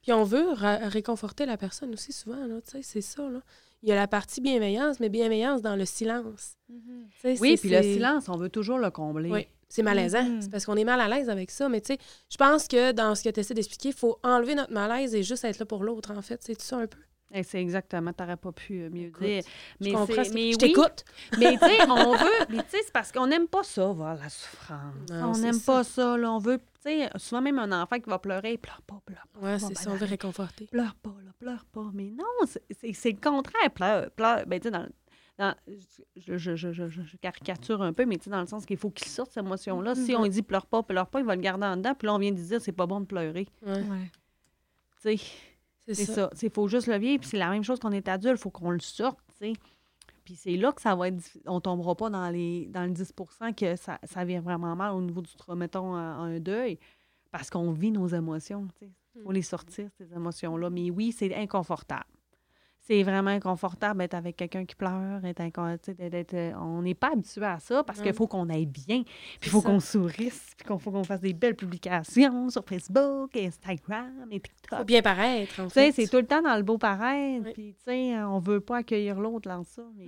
Puis on veut réconforter la personne aussi souvent, là, tu sais, c'est ça, là. Il y a la partie bienveillance, mais bienveillance dans le silence. Tu sais, Oui, puis le silence, on veut toujours le combler. Oui, c'est malaisant. Mhm. C'est parce qu'on est mal à l'aise avec ça. Mais tu sais, je pense que dans ce que tu essaies d'expliquer, il faut enlever notre malaise et juste être là pour l'autre, en fait. C'est tout ça un peu? Et c'est exactement, t'aurais pas pu euh, mieux Écoute, dire. Je Mais, comprends. je oui, t'écoute. mais tu sais, on veut, mais tu sais, c'est parce qu'on n'aime pas ça, voir la souffrance. Non, on n'aime pas ça, là. On veut, tu sais, souvent même un enfant qui va pleurer, il pleure pas, pleure pas. Ouais, c'est ça, on veut réconforter. pleure pas, là, pleure pas. Mais non, c'est- le contraire, pleure, pleure. Ben, tu sais, dans, dans- je, je, je, je, je caricature un peu, mais tu sais, dans le sens qu'il faut qu'il sorte cette émotion-là. Si Mhm. on dit pleure pas, pleure pas, il va le garder en dedans, puis là, on vient de dire c'est pas bon de pleurer. Ouais, ouais. Tu sais, c'est ça. Il faut juste le vivre, puis c'est la même chose qu'on est adulte, il faut qu'on le sorte, tu sais. Puis c'est là que ça va être. On tombera pas dans, les, dans le 10 que ça, ça vient vraiment mal au niveau du, mettons, un, un deuil, parce qu'on vit nos émotions, tu sais. Il faut les sortir, ces émotions-là. Mais oui, c'est inconfortable. C'est vraiment inconfortable d'être avec quelqu'un qui pleure. Être d'être- euh, on n'est pas habitué à ça parce qu'il faut qu'on aille bien. Puis il faut qu'on sourisse. Puis qu'il faut qu'on fasse des belles publications sur Facebook, Instagram et TikTok. Faut bien paraître, en Tu sais, fait. c'est tout le temps dans le beau pareil. Oui. Puis, tu sais, on veut pas accueillir l'autre dans ça. Mais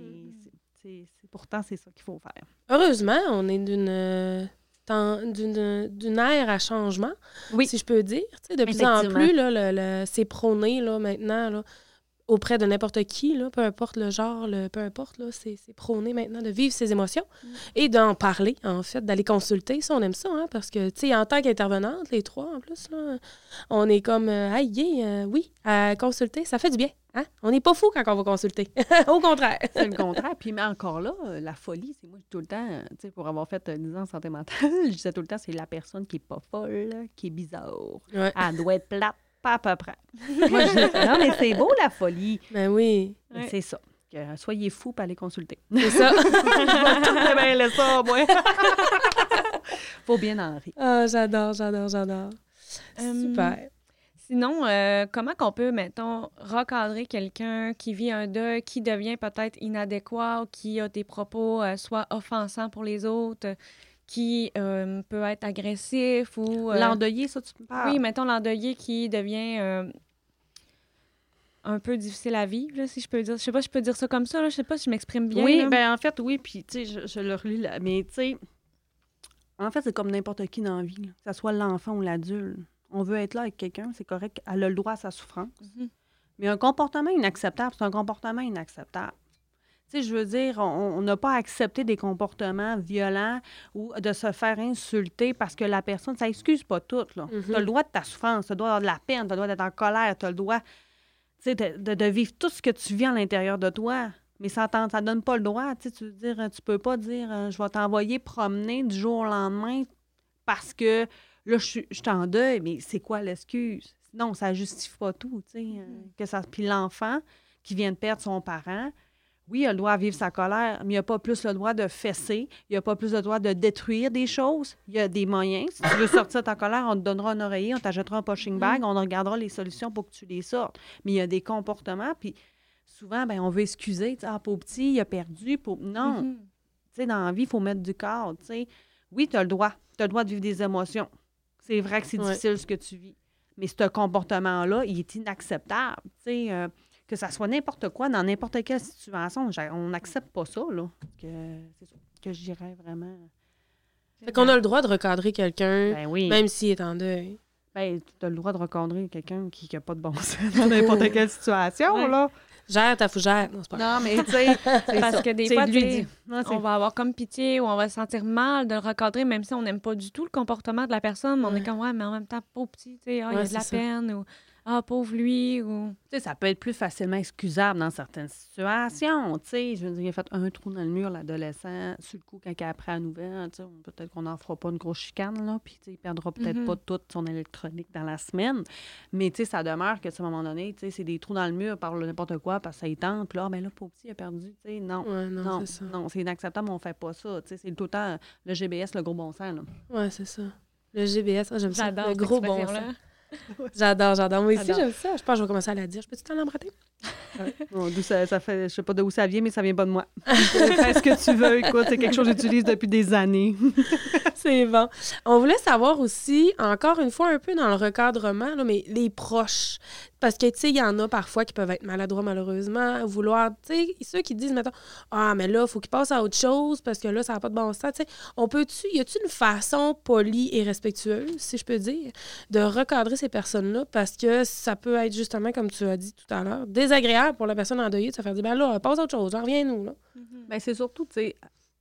c'est- pourtant, c'est ça qu'il faut faire. Heureusement, on est d'une euh, d'une ère à changement, Oui. si je peux dire. De plus en plus, là, le- le- c'est prôné là, maintenant. Là. Auprès de n'importe qui, là, peu importe le genre, le, peu importe, là, c'est, c'est prôné maintenant de vivre ses émotions et d'en parler, en fait, d'aller consulter. Ça, on aime ça, hein, parce que, tu sais, en tant qu'intervenante, les trois, en plus, là, on est comme, euh, aïe, yeah, euh, oui, à consulter, ça fait du bien. Hein? On n'est pas fou quand on va consulter. Au contraire. C'est le contraire. Puis, mais encore là, euh, la folie, c'est moi, tout le temps, euh, tu sais, pour avoir fait euh, 10 ans en santé mentale, je disais tout le temps, c'est la personne qui est pas folle, qui est bizarre. Ouais. Elle doit être plate, pas à peu près. moi, je dis, non, mais c'est beau, la folie. Ben oui, Ouais. C'est ça. Que, soyez fous pour aller consulter. c'est ça. Je vais tout ça, moi. Faut bien en rire. Ah, j'adore, j'adore, j'adore. Euh, Super. Sinon, euh, comment qu'on peut, mettons, recadrer quelqu'un qui vit un deuil, qui devient peut-être inadéquat ou qui a des propos euh, soit offensants pour les autres, qui euh, peut être agressif ou... euh, L'endeuillé, ça, tu me parles? oui, mettons l'endeuillé qui devient euh, un peu difficile à vivre, là, si je peux dire. Je sais pas si je peux dire ça comme ça, là. je sais pas si je m'exprime bien. oui, là. ben en fait, oui, puis tu sais, je, je le relis là. Mais tu sais, en fait, c'est comme n'importe qui dans la vie, là, que ce soit l'enfant ou l'adulte. On veut être là avec quelqu'un, c'est correct, elle a le droit à sa souffrance. Mhm. Mais un comportement inacceptable, c'est un comportement inacceptable. Sais, je veux dire, on n'a pas accepté des comportements violents ou de se faire insulter parce que la personne, ça excuse pas tout, là. Mhm. Tu as le droit de ta souffrance, tu as le droit d'avoir de la peine, tu as le droit d'être en colère, tu as le droit, de, de- de vivre tout ce que tu vis à l'intérieur de toi. Mais ça ne donne pas le droit, tu veux dire, tu peux pas dire, euh, je vais t'envoyer promener du jour au lendemain parce que là, je suis je suis en deuil, mais c'est quoi l'excuse? Non, ça justifie pas tout, tu sais. euh, que ça... Puis l'enfant qui vient de perdre son parent, oui, il a le droit à vivre sa colère, mais il n'a pas plus le droit de fesser, il n'a pas plus le droit de détruire des choses. Il y a des moyens. Si tu veux sortir ta colère, on te donnera un oreiller, on t'achètera un punching bag, on regardera les solutions pour que tu les sortes. Mais il y a des comportements, puis souvent, ben, on veut excuser. Ah, pauvre petit, il a perdu. pauvre- Non, Mhm. tu sais, dans la vie, il faut mettre du cadre. Oui, tu as le droit. Tu as le droit de vivre des émotions. C'est vrai que c'est Ouais. difficile ce que tu vis. Mais ce comportement-là, il est inacceptable. Tu sais, euh, que ça soit n'importe quoi, dans n'importe quelle situation, on n'accepte pas ça, là. Que, c'est ça, que je dirais vraiment. Fait qu'on a le droit de recadrer quelqu'un, Ben oui. même s'il est en deuil. Ben, tu as le droit de recadrer quelqu'un qui n'a pas de bon sens dans n'importe quelle situation, Ouais. là. Gère ta fougère. Non, c'est pas. Non, mais tu sais, c'est Parce ça. que des fois, lui Non, on va avoir comme pitié ou on va se sentir mal de le recadrer, même si on n'aime pas du tout le comportement de la personne. mais On Ouais. est comme, ouais, mais en même temps, pauvre petit, tu sais, ah, il Ouais, a de la ça. peine ou ah, pauvre lui. Ou... Tu sais, ça peut être plus facilement excusable dans certaines situations. Tu sais, je veux dire, il a fait un trou dans le mur, l'adolescent, sur le coup, quand il a appris la nouvelle, tu sais, peut-être qu'on n'en fera pas une grosse chicane, là, puis tu sais, il perdra peut-être Mhm. pas toute son électronique dans la semaine. Mais tu sais, ça demeure que, à un moment donné, tu sais, c'est des trous dans le mur par le n'importe quoi, parce que ça y tente, puis là, Ah, ben là, pauvre petit, il a perdu, tu sais, non. Ouais, non, Non, c'est ça. non, c'est inacceptable, on fait pas ça. Tu sais, c'est tout le temps le GBS, le gros bon sens. Là. Ouais, c'est ça. Le GBS, ah, j'aime ça. J'adore Le gros bon sens. J'adore, j'adore. Moi aussi, j'aime ça. Je pense que je vais commencer à la dire. Je peux-tu t'en emprunter? Bon, ça, ça fait, je sais pas d'où ça vient, mais ça vient pas de moi. Fais ce que tu veux. Écoute, c'est quelque chose que j'utilise depuis des années. C'est bon. On voulait savoir aussi, encore une fois, un peu dans le recadrement, là, mais les proches. Parce que, tu sais, il y en a parfois qui peuvent être maladroits, malheureusement, vouloir, tu sais, ceux qui disent, mettons, ah, mais là, il faut qu'ils passent à autre chose parce que là, ça n'a pas de bon sens. Tu sais, on peut-tu, y a-tu une façon polie et respectueuse, si je peux dire, de recadrer ces personnes-là? Parce que ça peut être justement, comme tu as dit tout à l'heure, désagréable pour la personne endeuillée de se faire dire, ben là, passe à autre chose, reviens-nous, là. Ben, c'est surtout, tu sais,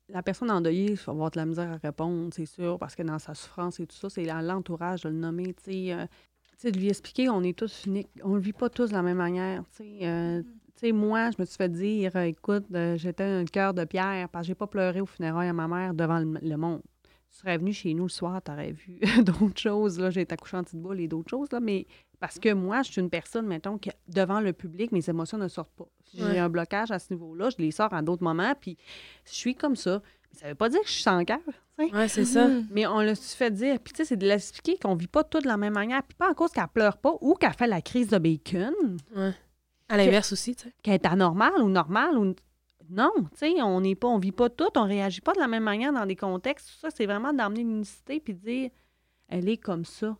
la personne endeuillée, il va avoir de la misère à répondre, c'est sûr, parce que dans sa souffrance et tout ça, c'est dans l'entourage de le nommer, tu sais. euh, tu sais, de lui expliquer on est tous uniques. On ne vit pas tous de la même manière, tu sais. euh, tu sais, moi, je me suis fait dire, euh, écoute, euh, j'étais un cœur de pierre parce que j'ai pas pleuré au funérailles à ma mère devant le, le monde. Tu serais venu chez nous le soir, tu aurais vu d'autres choses. Là, j'ai été accouchée en petite boule et d'autres choses, là, mais parce que moi, je suis une personne, mettons, que devant le public, mes émotions ne sortent pas. Si Ouais. J'ai un blocage à ce niveau-là, je les sors à d'autres moments, puis je suis comme ça. Mais ça veut pas dire que je suis sans cœur. Ouais, c'est ça. Mhm. Mais on l'a fait dire. Puis, tu sais, c'est de l'expliquer qu'on vit pas tous de la même manière. Puis, pas en cause qu'elle pleure pas ou qu'elle fait la crise de bacon, Ouais. À l'inverse aussi, tu sais. qu'elle est anormale ou normale ou. Non, tu sais, on n'est pas, on vit pas tout, on réagit pas de la même manière dans des contextes. Tout ça, c'est vraiment d'emmener l'unicité puis de dire, elle est comme ça.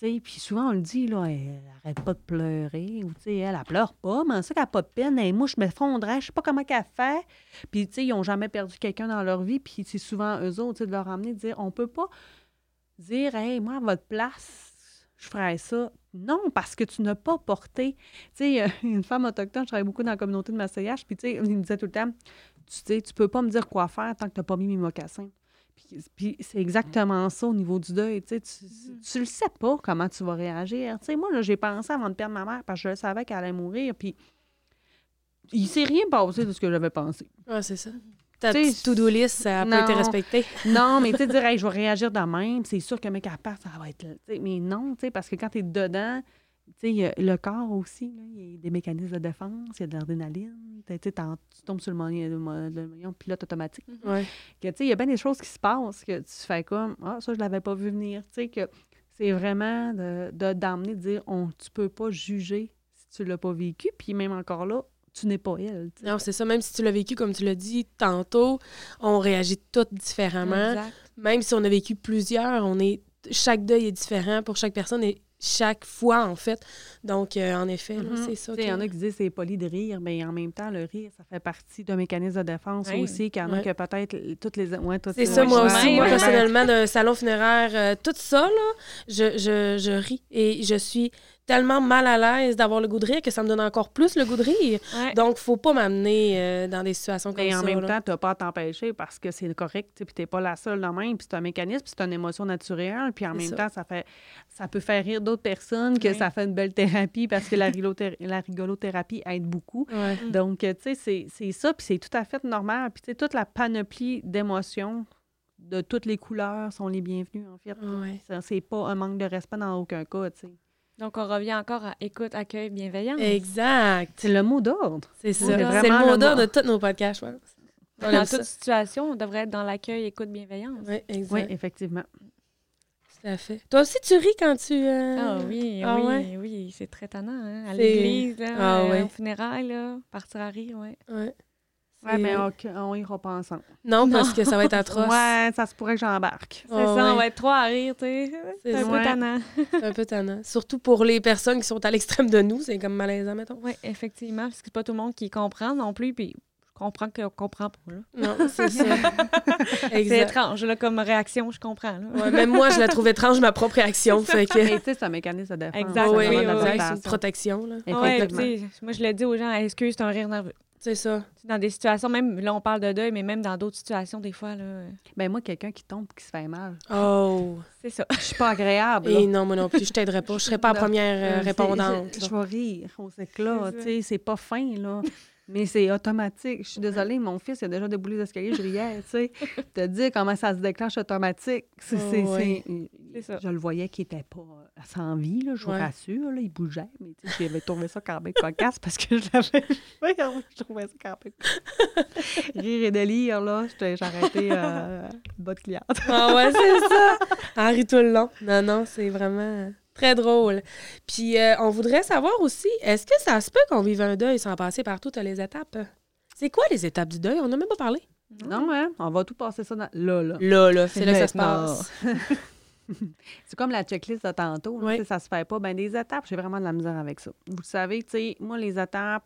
Puis souvent, on le dit, là, elle arrête pas de pleurer, ou sais, elle, elle pleure pas, mais ça qu'elle a pas de peine, elle, moi, je m'effondrais, je sais pas comment qu'elle fait. Puis, tu sais, ils ont jamais perdu quelqu'un dans leur vie, puis c'est souvent eux autres, de leur amener, de dire, on peut pas dire, hey, moi, à votre place, je ferais ça, Non, parce que tu n'as pas porté. Tu sais, euh, une femme autochtone, je travaille beaucoup dans la communauté de massage, puis tu sais, il me disait tout le temps, tu sais, tu peux pas me dire quoi faire tant que tu n'as pas mis mes mocassins. Puis, puis c'est exactement ça au niveau du deuil. Tu, sais, tu, tu le sais pas comment tu vas réagir. Tu sais, moi, là, j'ai pensé avant de perdre ma mère parce que je savais qu'elle allait mourir. Puis il s'est rien passé de ce que j'avais pensé. Ouais, c'est ça. Ta Tu sais, petite to-do list, ça a pas été respecté. Non, mais tu sais, dire, Hey, je vais réagir de même, c'est sûr que mec à part, ça va être. là. Tu sais, Mais non, tu sais, parce que quand tu es dedans, le corps aussi, là, il y a des mécanismes de défense, il y a de l'adrénaline, tu tombes sur le moyen, le mo- le moyen pilote automatique. Ouais. Que, tu sais, il y a bien des choses qui se passent que tu fais comme, ah, ça, je l'avais pas vu venir. Tu sais, que c'est vraiment de de- d'emmener, de, dire, on, tu peux pas juger si tu l'as pas vécu, puis même encore là, tu n'es pas elle. Non, c'est ça. Même si tu l'as vécu, comme tu l'as dit tantôt, on réagit toutes différemment. Exact. Même si on a vécu plusieurs, on est chaque deuil est différent pour chaque personne et chaque fois, en fait. Donc, euh, en effet, là, Mhm. c'est ça. Il y en a qui disent c'est poli de rire, mais en même temps, le rire, ça fait partie d'un mécanisme de défense aussi. Qu'il y en a Ouais. que peut-être toutes les. Ouais, C'est ça, moi aussi. moi, personnellement, d'un salon funéraire, euh, tout ça, là, je, je, je ris. Et je suis tellement mal à l'aise d'avoir le goût de rire que ça me donne encore plus le goût de rire. Ouais. Donc, faut pas m'amener euh, dans des situations comme ça. en même là. temps, tu n'as pas à t'empêcher parce que c'est correct, tu n'es pas la seule de même, puis c'est un mécanisme, puis c'est une émotion naturelle, puis en même ça. temps, ça fait ça peut faire rire d'autres personnes, que ça fait une belle thérapie parce que la, la rigolothérapie aide beaucoup. Ouais. Mm. Donc, euh, tu sais, c'est- ça, puis c'est tout à fait normal. Puis, tu sais, toute la panoplie d'émotions de toutes les couleurs sont les bienvenues, en fait. C'est pas un manque de respect dans aucun cas, tu sais. Donc, on revient encore à écoute, accueil, bienveillance. Exact. C'est le mot d'ordre. C'est ça. C'est C'est vraiment le mot d'ordre de tous nos podcasts, je pense. On Dans toute situation, on devrait être dans l'accueil, écoute, bienveillance. Oui, exact. Oui, effectivement. Tout à fait. Toi aussi, tu ris quand tu. euh, Ah oui, Ah oui, ouais? oui, c'est très tannant. Hein? À C'est- l'église, là, Ah euh, ouais. au funérailles, là, partir à rire, ouais. Ouais. Ouais, mais OK, on ira pas ensemble. Non, parce que ça va être atroce. Ouais, ça se pourrait que j'embarque. C'est ça, ouais. on va être trois à rire, tu sais. C'est C'est un ça. peu tannant. C'est un peu tannant. Surtout pour les personnes qui sont à l'extrême de nous, c'est comme malaisant, mettons. Oui, effectivement, parce que c'est pas tout le monde qui comprend non plus, puis je comprends qu'on comprend pas, là. Non, c'est ça. C'est étrange, là, comme réaction, je comprends, là. Ouais, même moi, je la trouve étrange, ma propre réaction. Fait que. Mais tu sais, c'est un mécanisme de défense. Exact, ça oui, protection, là. Ouais, Effectivement. moi, je le dis aux gens, excuse, c'est un rire nerveux. C'est ça. Dans des situations, même là, on parle de deuil, mais même dans d'autres situations, des fois, là, euh, Ben moi, quelqu'un qui tombe qui se fait mal, Oh. c'est ça. je suis pas agréable. Et non, moi non plus, je t'aiderais pas. Je serais pas la première euh, répondante. Je, vais rire aux éclats, c'est pas fin, là. Mais c'est automatique. Je suis désolée, mon fils il a déjà déboulé les escaliers, je riais, tu sais. Te dire comment ça se déclenche automatique, c'est... Oh, c'est- ouais. ça. Je le voyais qu'il était pas sans vie, là, je vous Ouais. rassure, là, il bougeait, mais tu sais, j'avais trouvé ça quand même cocasse parce que je l'avais... Je trouvais ça quand même... Rire et délire, là, j'étais- j'ai arrêté euh, bas de cliente. Ah ouais, c'est ça. Rit tout le long. Non, non, c'est vraiment très drôle. Puis, euh, on voudrait savoir aussi, est-ce que ça se peut qu'on vive un deuil sans passer par toutes les étapes? C'est quoi les étapes du deuil? On n'a même pas parlé. Non, hein, on va tout passer ça dans... là, là. Là, là, c'est là que ça se passe. C'est comme la checklist de tantôt. là, Oui. Ça se fait pas. Ben, des étapes, j'ai vraiment de la misère avec ça. Vous le savez, tu sais, moi, les étapes,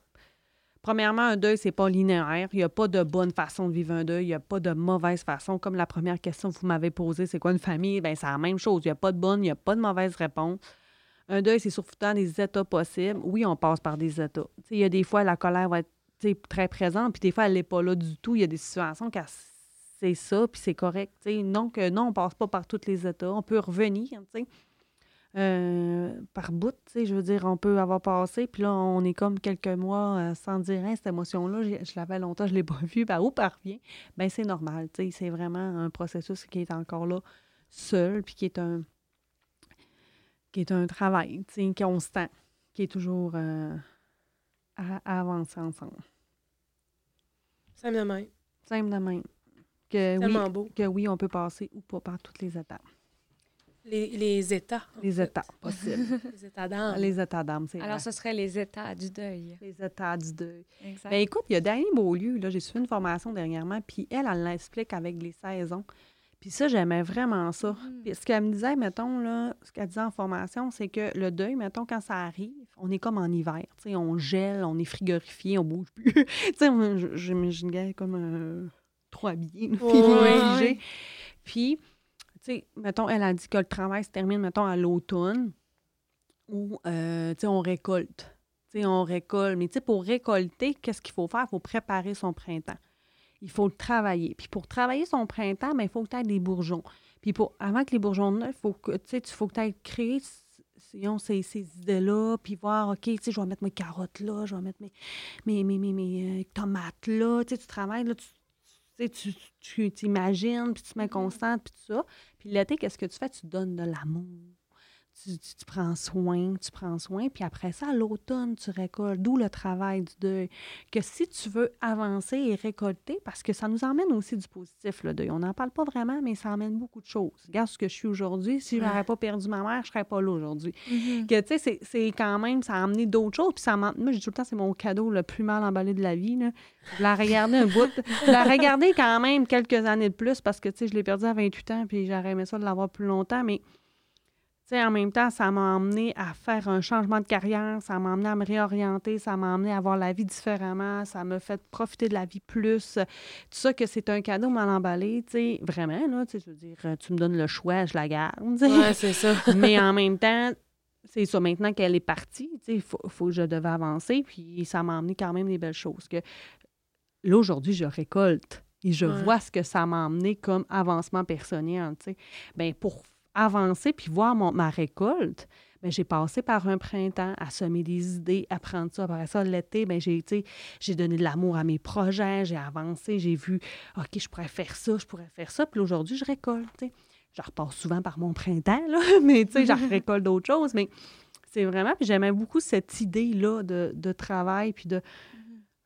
premièrement, un deuil, c'est pas linéaire. Il n'y a pas de bonne façon de vivre un deuil. Il n'y a pas de mauvaise façon. Comme la première question que vous m'avez posée, c'est quoi une famille? Ben, c'est la même chose. Il n'y a pas de bonne, il n'y a pas de mauvaise réponse. Un deuil, c'est surtout des états possibles. Oui, on passe par des états. Il y a des fois, la colère va être très présente, puis des fois, elle n'est pas là du tout. Il y a des situations qu'elle c'est ça, puis c'est correct. sais. Non, on passe pas par tous les états. On peut revenir, euh, par bout, tu sais, je veux dire, on peut avoir passé, puis là, on est comme quelques mois euh, sans dire, Hein, cette émotion-là, je, je l'avais longtemps, je l'ai pas vue, par où elle revient? Ben c'est normal, tu sais, c'est vraiment un processus qui est encore là seul, puis qui est un qui est un travail, tu sais, constant, qui est toujours euh, à, à avancer ensemble. Ça me même. Simple de même. Que oui, beau. que oui, on peut passer ou pas par toutes les étapes. Les, les états. Les fait. étapes possibles. Les états d'âme. les états d'âme, c'est Alors, vrai. ce serait les états du deuil. Les états du deuil. Exact. Ben écoute, il y a Dani Beaulieu, là, j'ai suivi une formation dernièrement, puis elle, elle l'explique avec les saisons. Puis ça, j'aimais vraiment ça. Mhm. Puis ce qu'elle me disait, mettons, là, ce qu'elle disait en formation, c'est que le deuil, mettons, quand ça arrive, on est comme en hiver. Tu sais, on gèle, on est frigorifié, on bouge plus. tu sais, j'imagine comme un trop habillé, puis Ouais. Sais, mettons, elle a dit que le travail se termine, mettons, à l'automne. où, euh, tu sais, on récolte. Tu sais, on récolte. Mais tu sais, pour récolter, qu'est-ce qu'il faut faire? Il faut préparer son printemps. Il faut le travailler. Puis pour travailler son printemps, ben, il faut que tu aies des bourgeons. Puis pour, avant que les bourgeons il faut que, tu faut que tu créé sinon, ces, ces idées-là, puis voir, OK, tu sais, je vais mettre mes carottes là, je vais mettre mes, euh, tomates là. Tu travailles, là, tu tu tu t'imagines, puis tu mets constant, puis tout ça. Puis l'été, qu'est-ce que tu fais? Tu donnes de l'amour. Tu, tu, tu prends soin, tu prends soin, puis après ça, à l'automne, tu récoltes. D'où le travail du deuil. Que si tu veux avancer et récolter, parce que ça nous emmène aussi du positif, le deuil. On n'en parle pas vraiment, mais ça emmène beaucoup de choses. Regarde ce que je suis aujourd'hui. Si je Ouais. n'aurais pas perdu ma mère, je ne serais pas là aujourd'hui. Mhm. Que, tu sais, c'est- c'est quand même, ça a amené d'autres choses. Puis ça m'a- moi, je dis tout le temps, c'est mon cadeau le plus mal emballé de la vie. Là. Je l'ai regardé un bout. Je l'ai regardé quand même quelques années de plus parce que, tu sais, je l'ai perdu à 28 ans, puis j'aurais aimé ça de l'avoir plus longtemps. Mais, en même temps, ça m'a amené à faire un changement de carrière, ça m'a amené à me réorienter, ça m'a amené à voir la vie différemment, ça m'a fait profiter de la vie plus. Tout ça, que c'est un cadeau mal emballé, tu sais, vraiment, là, tu sais, je veux dire, tu me donnes le choix, je la garde. Ouais, c'est ça. Mais en même temps, c'est ça, maintenant qu'elle est partie, tu sais, il faut, faut que je devais avancer, puis ça m'a amené quand même des belles choses. Que là, aujourd'hui, je récolte et je Ouais. vois ce que ça m'a amené comme avancement personnel, tu sais. Bien, pour avancer puis voir mon- ma récolte, ben j'ai passé par un printemps à semer des idées, à prendre ça. Après ça, l'été, ben j'ai, j'ai donné de l'amour à mes projets, j'ai avancé, j'ai vu, OK, je pourrais faire ça, je pourrais faire ça. Puis aujourd'hui, je récolte. Je repasse souvent par mon printemps, là, mais tu sais, je récolte d'autres choses. Mais c'est vraiment, puis j'aimais beaucoup cette idée-là de, de travail, puis de,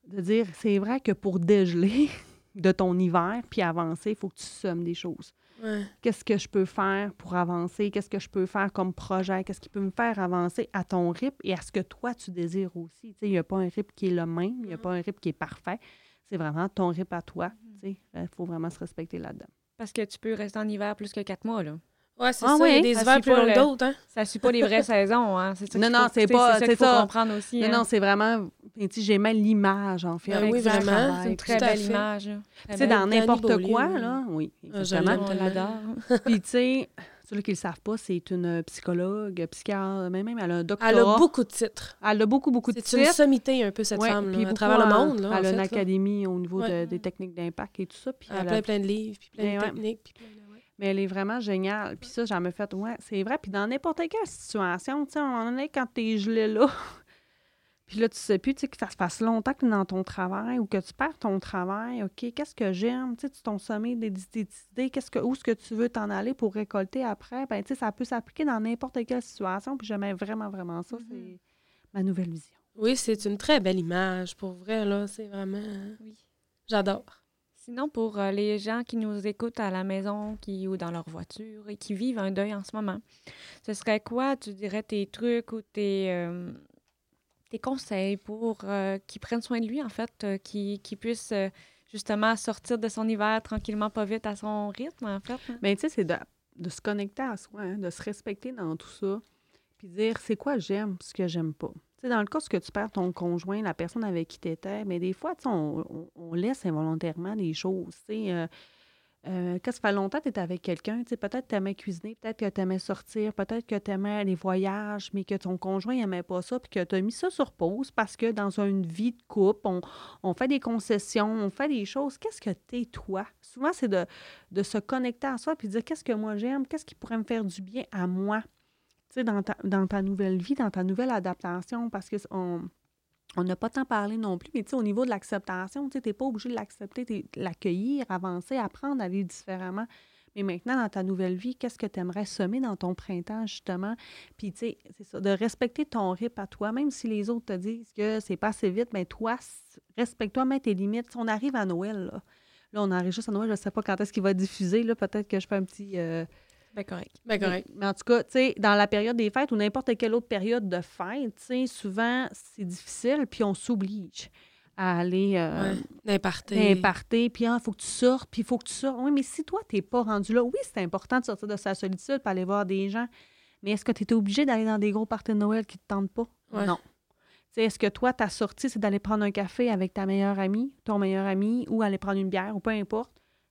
de dire, c'est vrai que pour dégeler de ton hiver, puis avancer, il faut que tu semes des choses Ouais. qu'est-ce que je peux faire pour avancer, qu'est-ce que je peux faire comme projet, qu'est-ce qui peut me faire avancer à ton rythme et à ce que toi, tu désires aussi? Tu sais, Il n'y a pas un rythme qui est le même, il n'y a pas un rythme qui est parfait. C'est vraiment ton rythme à toi. Il faut vraiment se respecter là-dedans. Parce que tu peux rester en hiver plus que quatre mois, là. Ouais, c'est Ah ça. Il y a oui, des ça hivers plus longs le- que d'autres, hein? Ça suit pas les vraies saisons, hein. C'est ça Non, non, c'est pas- ça c'est qu'il faut ça. comprendre aussi. Non, hein. non, c'est vraiment. Tu sais, j'aimais l'image, en fait. Ben oui, vraiment. C'est une très belle image. Tu sais, dans n'importe quoi, là. oui, Ah, je exactement. On l'adore. Puis, tu sais, ceux qui ne le savent pas, c'est une psychologue, psychiatre, même, même elle a un doctorat. Elle a beaucoup de titres. Elle a beaucoup, beaucoup de C'est une titres. sommité un peu, cette Ouais, femme, puis là, à travers le monde. Là, elle a fait, une là. académie au niveau de- Ouais. des techniques d'impact et tout ça. Puis Elle a elle plein, a- plein de livres, puis plein Ben de ouais. techniques. Puis plein de... Mais elle est vraiment géniale. Puis ça, j'en me fait, ouais, c'est vrai. Puis dans n'importe quelle situation, tu sais, à un moment donné, quand t'es gelé là, puis là, tu sais plus, tu sais, que ça se passe longtemps que dans ton travail ou que tu perds ton travail, OK, qu'est-ce que j'aime? Tu sais, tu t'en sommet des, des idées, qu'est-ce que, où est-ce que tu veux t'en aller pour récolter après? Ben, tu sais, ça peut s'appliquer dans n'importe quelle situation. Puis j'aimais vraiment, vraiment ça. C'est ma nouvelle vision. Oui, c'est une très belle image, pour vrai, là. C'est vraiment... Oui. J'adore. Sinon, pour euh, les gens qui nous écoutent à la maison qui, ou dans leur voiture et qui vivent un deuil en ce moment, ce serait quoi, tu dirais, tes trucs ou tes, euh, tes conseils pour euh, qu'ils prennent soin de lui, en fait, qu'ils puissent justement sortir de son hiver tranquillement, pas vite, à son rythme, en fait? hein? Mais tu sais, c'est de, de se connecter à soi, hein, de se respecter dans tout ça, puis dire c'est quoi j'aime, ce que j'aime pas. Tu dans le cas où tu perds ton conjoint, la personne avec qui tu étais, mais des fois, tu on, laisse involontairement des choses. Tu euh, euh, quand ça fait longtemps que tu es avec quelqu'un, tu peut-être que tu aimais cuisiner, peut-être que tu aimais sortir, peut-être que tu aimais les voyages, mais que ton conjoint n'aimait pas ça, puis que tu as mis ça sur pause parce que dans une vie de couple, on, on fait des concessions, on fait des choses. Qu'est-ce que t'es, toi? Souvent, c'est de, de se connecter à soi puis dire qu'est-ce que moi j'aime, qu'est-ce qui pourrait me faire du bien à moi, tu dans ta, nouvelle vie, dans ta nouvelle adaptation, parce que on on n'a pas tant parlé non plus, mais au niveau de l'acceptation, tu n'es pas obligé de l'accepter, l'accueillir, avancer, apprendre à vivre différemment. Mais maintenant, dans ta nouvelle vie, qu'est-ce que tu aimerais semer dans ton printemps, justement? Puis, tu sais, c'est ça, de respecter ton rythme à toi, même si les autres te disent que c'est pas assez vite, mais toi, respecte-toi, mets tes limites. On arrive à Noël, là. Là, on arrive juste à Noël, je ne sais pas quand est-ce qu'il va diffuser, là. Peut-être que je fais un petit... euh, Ben, correct. Ben correct. mais, mais en tout cas, tu sais, dans la période des fêtes ou n'importe quelle autre période de fête, tu sais, souvent, c'est difficile, puis on s'oblige à aller euh, Ouais. Party, puis il faut que tu sortes, puis il faut que tu sortes. Oui, mais si toi, tu n'es pas rendu là, oui, c'est important de sortir de sa solitude pour aller voir des gens, mais est-ce que tu es obligé d'aller dans des gros parties de Noël qui ne te tentent pas? Ouais. Non. Tu sais, Est-ce que toi, ta sortie, c'est d'aller prendre un café avec ta meilleure amie, ton meilleur ami, ou aller prendre une bière, ou peu importe?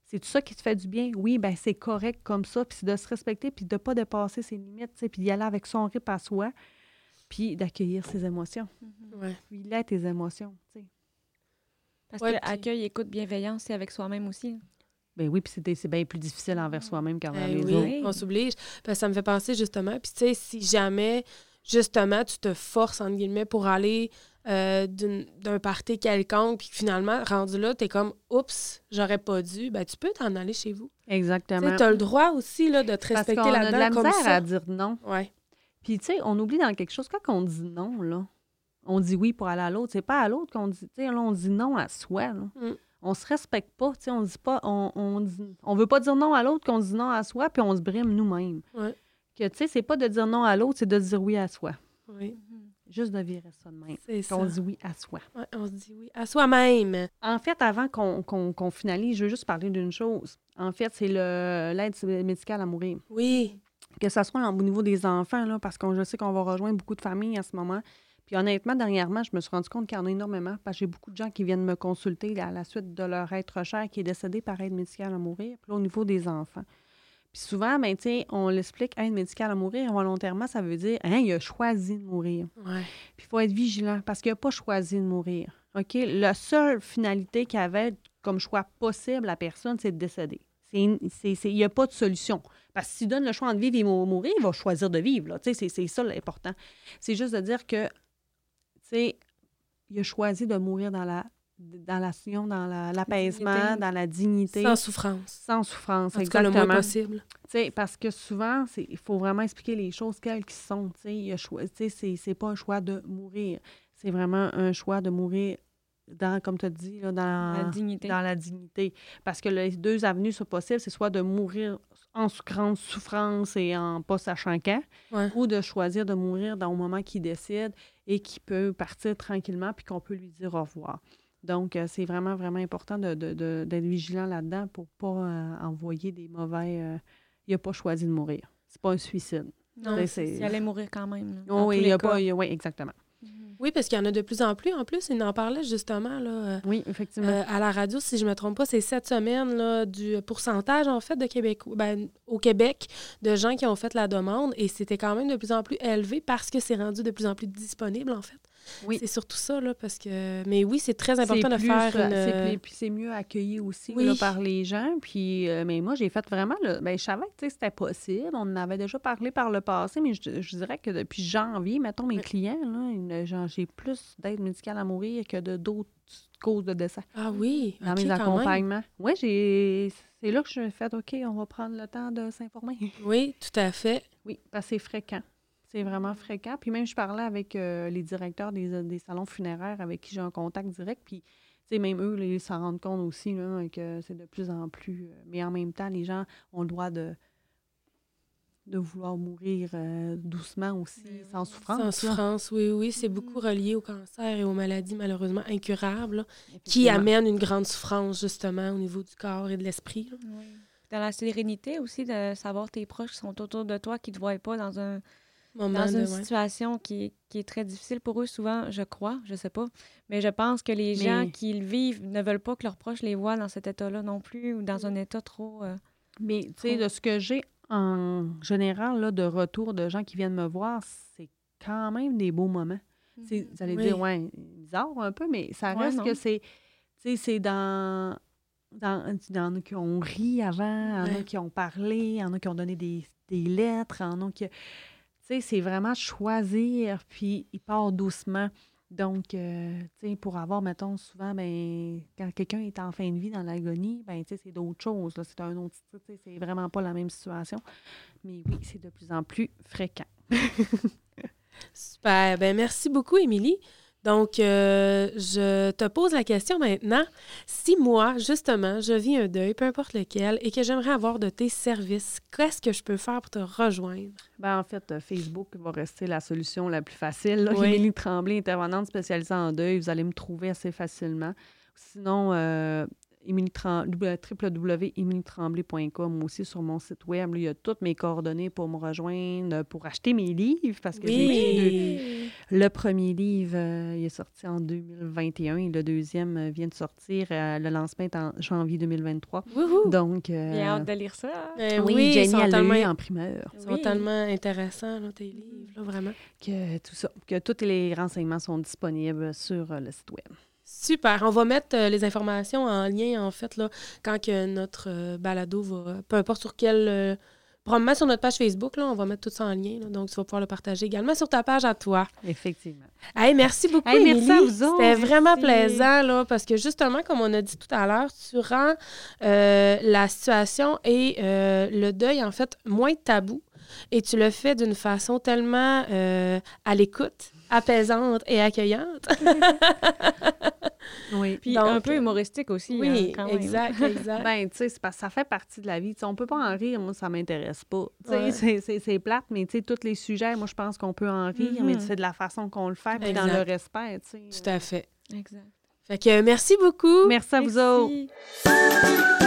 C'est tout ça qui te fait du bien? Oui, ben c'est correct comme ça, puis c'est de se respecter, puis de ne pas dépasser ses limites, puis d'y aller avec son rythme à soi. puis d'accueillir ses émotions. Puis là, tes émotions, tu sais. Parce Ouais, que puis- accueil, écoute, bienveillance, c'est avec soi-même aussi. Ben oui, puis c'est c'est bien plus difficile envers soi-même qu'envers Ben les oui, autres. autres. on s'oblige. Parce que ça me fait penser justement. Puis tu sais, si jamais, justement, tu te forces, entre guillemets, pour aller euh, d'une- d'un party quelconque, puis finalement, rendu là, t'es comme, oups, j'aurais pas dû, ben tu peux t'en aller chez vous. Tu Exactement. sais, t'as le droit aussi là, de te Parce respecter qu'on a de là-dedans la comme misère ça. à dire non. Ouais. Puis, tu sais, on oublie dans quelque chose, quand on dit non, là, on dit oui pour aller à l'autre. C'est pas à l'autre qu'on dit, tu sais, là, on dit non à soi, là. Mm. On se respecte pas, tu sais, on dit pas, on, on, dit- on veut pas dire non à l'autre qu'on dit non à soi, puis on se brime nous-mêmes. Ouais. Que, tu sais, c'est pas de dire non à l'autre, c'est de dire oui à soi. Oui, Juste de virer ça de même. c'est ça. Qu'on dit oui à soi. Ouais, on se dit oui à soi-même. En fait, avant qu'on qu'on- qu'on finalise, je veux juste parler d'une chose. En fait, c'est le- l'aide médicale à mourir. Oui. que ce soit au niveau des enfants, là, parce que je sais qu'on va rejoindre beaucoup de familles en ce moment. Puis honnêtement, dernièrement, je me suis rendu compte qu'il y en a énormément, parce que j'ai beaucoup de gens qui viennent me consulter à la suite de leur être cher qui est décédé par aide médicale à mourir, puis là, au niveau des enfants. Puis souvent, ben, on l'explique, aide médicale à mourir, volontairement, ça veut dire, hein, il a choisi de mourir. Ouais. Puis il faut être vigilant, parce qu'il n'a pas choisi de mourir. OK? La seule finalité qu'il avait comme choix possible à la personne, c'est de décéder. Il n'y a pas de solution. Parce que s'il donne le choix entre vivre et mou- mourir, il va choisir de vivre. c'est ça l'important. C'est juste de dire que, tu sais, il a choisi de mourir dans la dans l'action, dans la- l'apaisement, Dignité. dans la dignité, Sans sans, souffrance. souffrance. En tout cas, le exactement. moins possible. Parce que souvent, il faut vraiment expliquer les choses quelles qu'elles sont. C'est pas un choix de mourir. C'est vraiment un choix de mourir, dans, comme tu as dit, là, dans, La dignité. dans la dignité. Parce que les deux avenues sont possibles. C'est soit de mourir en grande souffrance et en pas sachant quand, Ouais. ou de choisir de mourir dans le moment qu'il décide et qu'il peut partir tranquillement puis qu'on peut lui dire au revoir. Donc, euh, c'est vraiment, vraiment important de- de- de- d'être vigilant là-dedans pour pas euh, envoyer des mauvais... euh, il n'a pas choisi de mourir. C'est pas un suicide. Non, c'est- c'est- c'est- il allait mourir quand même. là, Oh, oui, il a cas. pas... il Oui, exactement. Mhm. Oui, parce qu'il y en a de plus en plus. En plus, il en parlait justement là, Oui, effectivement. euh, à la radio, si je ne me trompe pas, c'est cette semaine là, du pourcentage en fait de Québec, ben, au Québec de gens qui ont fait la demande et c'était quand même de plus en plus élevé parce que c'est rendu de plus en plus disponible en fait. Oui. C'est surtout ça là, parce que mais oui, c'est très important de faire euh, une. c'est plus- puis c'est mieux accueilli aussi Oui. là, par les gens. Puis, euh, mais moi, j'ai fait vraiment... là, ben, je savais que c'était possible. On en avait déjà parlé par le passé, mais je, je dirais que depuis janvier, mettons, mes Oui. clients, là, j'ai plus d'aide médicale à mourir que de d'autres causes de décès Ah oui, dans mes accompagnements. Oui, j'ai... C'est là que je fait, OK, on va prendre le temps de s'informer. Oui, tout à fait. Oui, parce que c'est fréquent. C'est vraiment fréquent. Puis même, je parlais avec euh, les directeurs des, des salons funéraires avec qui j'ai un contact direct. Puis, tu sais, même eux, là, ils s'en rendent compte aussi là, que c'est de plus en plus. euh, mais en même temps, les gens ont le droit de, de vouloir mourir euh, doucement aussi, sans souffrance. Sans souffrance, oui, oui, c'est Mhm. beaucoup relié au cancer et aux maladies malheureusement incurables là, qui amènent une grande souffrance justement au niveau du corps et de l'esprit. Oui. Dans la sérénité aussi, de savoir tes proches qui sont autour de toi, qui ne te voient pas dans, un, Moment dans de- une ouais. situation qui, est- qui est très difficile pour eux, souvent, je crois, je sais pas. Mais je pense que les Mais- gens qui le vivent ne veulent pas que leurs proches les voient dans cet état-là non plus ou dans un état trop. euh, Mais tu sais, Trop. de ce que j'ai en général là, de retour de gens qui viennent me voir, c'est quand même des beaux moments. C'est- Vous allez Oui. dire, ouais, bizarre un peu, mais ça reste que c'est. Tu sais, c'est dans. Dans, il y en a qui ont ri avant, il y en a Ouais. qui ont parlé, il y en a qui ont donné des, des lettres, il y en a qui. C'est vraiment choisir, puis il part doucement. Donc, euh, pour avoir, mettons, souvent, ben, quand quelqu'un est en fin de vie dans l'agonie, ben, tu c'est d'autres choses. C'est un autre, sais, c'est vraiment pas la même situation. Mais oui, c'est de plus en plus fréquent. Super. Ben, merci beaucoup, Émilie. Donc, euh, je te pose la question maintenant. Si moi, justement, je vis un deuil, peu importe lequel, et que j'aimerais avoir de tes services, qu'est-ce que je peux faire pour te rejoindre? Ben, en fait, euh, Facebook va rester la solution la plus facile. là. Oui. Émilie Tremblay, intervenante spécialisée en deuil, vous allez me trouver assez facilement. Sinon, euh, Www.émilietremblay.com aussi sur mon site web. là, il y a toutes mes coordonnées pour me rejoindre, pour acheter mes livres, parce que j'ai écrit deux- Oui. le premier livre, euh, il est sorti en 2021 et le deuxième euh, vient de sortir. euh, le lancement est en janvier 2023. Wouhou. Donc, euh, Bien hâte de lire ça. Oui, oui, Jenny sont a lu tellement, en primeur. ils sont Oui. tellement intéressants, là, tes livres, là, vraiment. Que tout ça, que tous les renseignements sont disponibles sur euh, le site web. Super. On va mettre euh, les informations en lien, en fait, là, quand que notre euh, balado va. Peu importe sur quel. euh, probablement sur notre page Facebook, là, on va mettre tout ça en lien. là. donc, tu vas pouvoir le partager également sur ta page à toi. Effectivement. Hey, merci beaucoup, Hey, merci à vous autres. C'était vraiment plaisant, là, parce que justement, comme on a dit tout à l'heure, tu rends la situation et le deuil, en fait, moins tabou. Et tu le fais d'une façon tellement à l'écoute, apaisante et accueillante. Oui. Puis Donc, un peu humoristique aussi. oui, hein, quand même. exact, exact. Ben, tu sais, c'est parce que ça fait partie de la vie. Tu sais, on peut pas en rire, moi, ça m'intéresse pas. Tu sais, Ouais. c'est- c'est- c'est plate, mais tu sais, tous les sujets, moi, je pense qu'on peut en rire, mais Mhm. c'est de la façon qu'on le fait, puis dans le respect, tu sais. Tout à fait. Exact. Fait que euh, merci beaucoup. Merci à vous autres.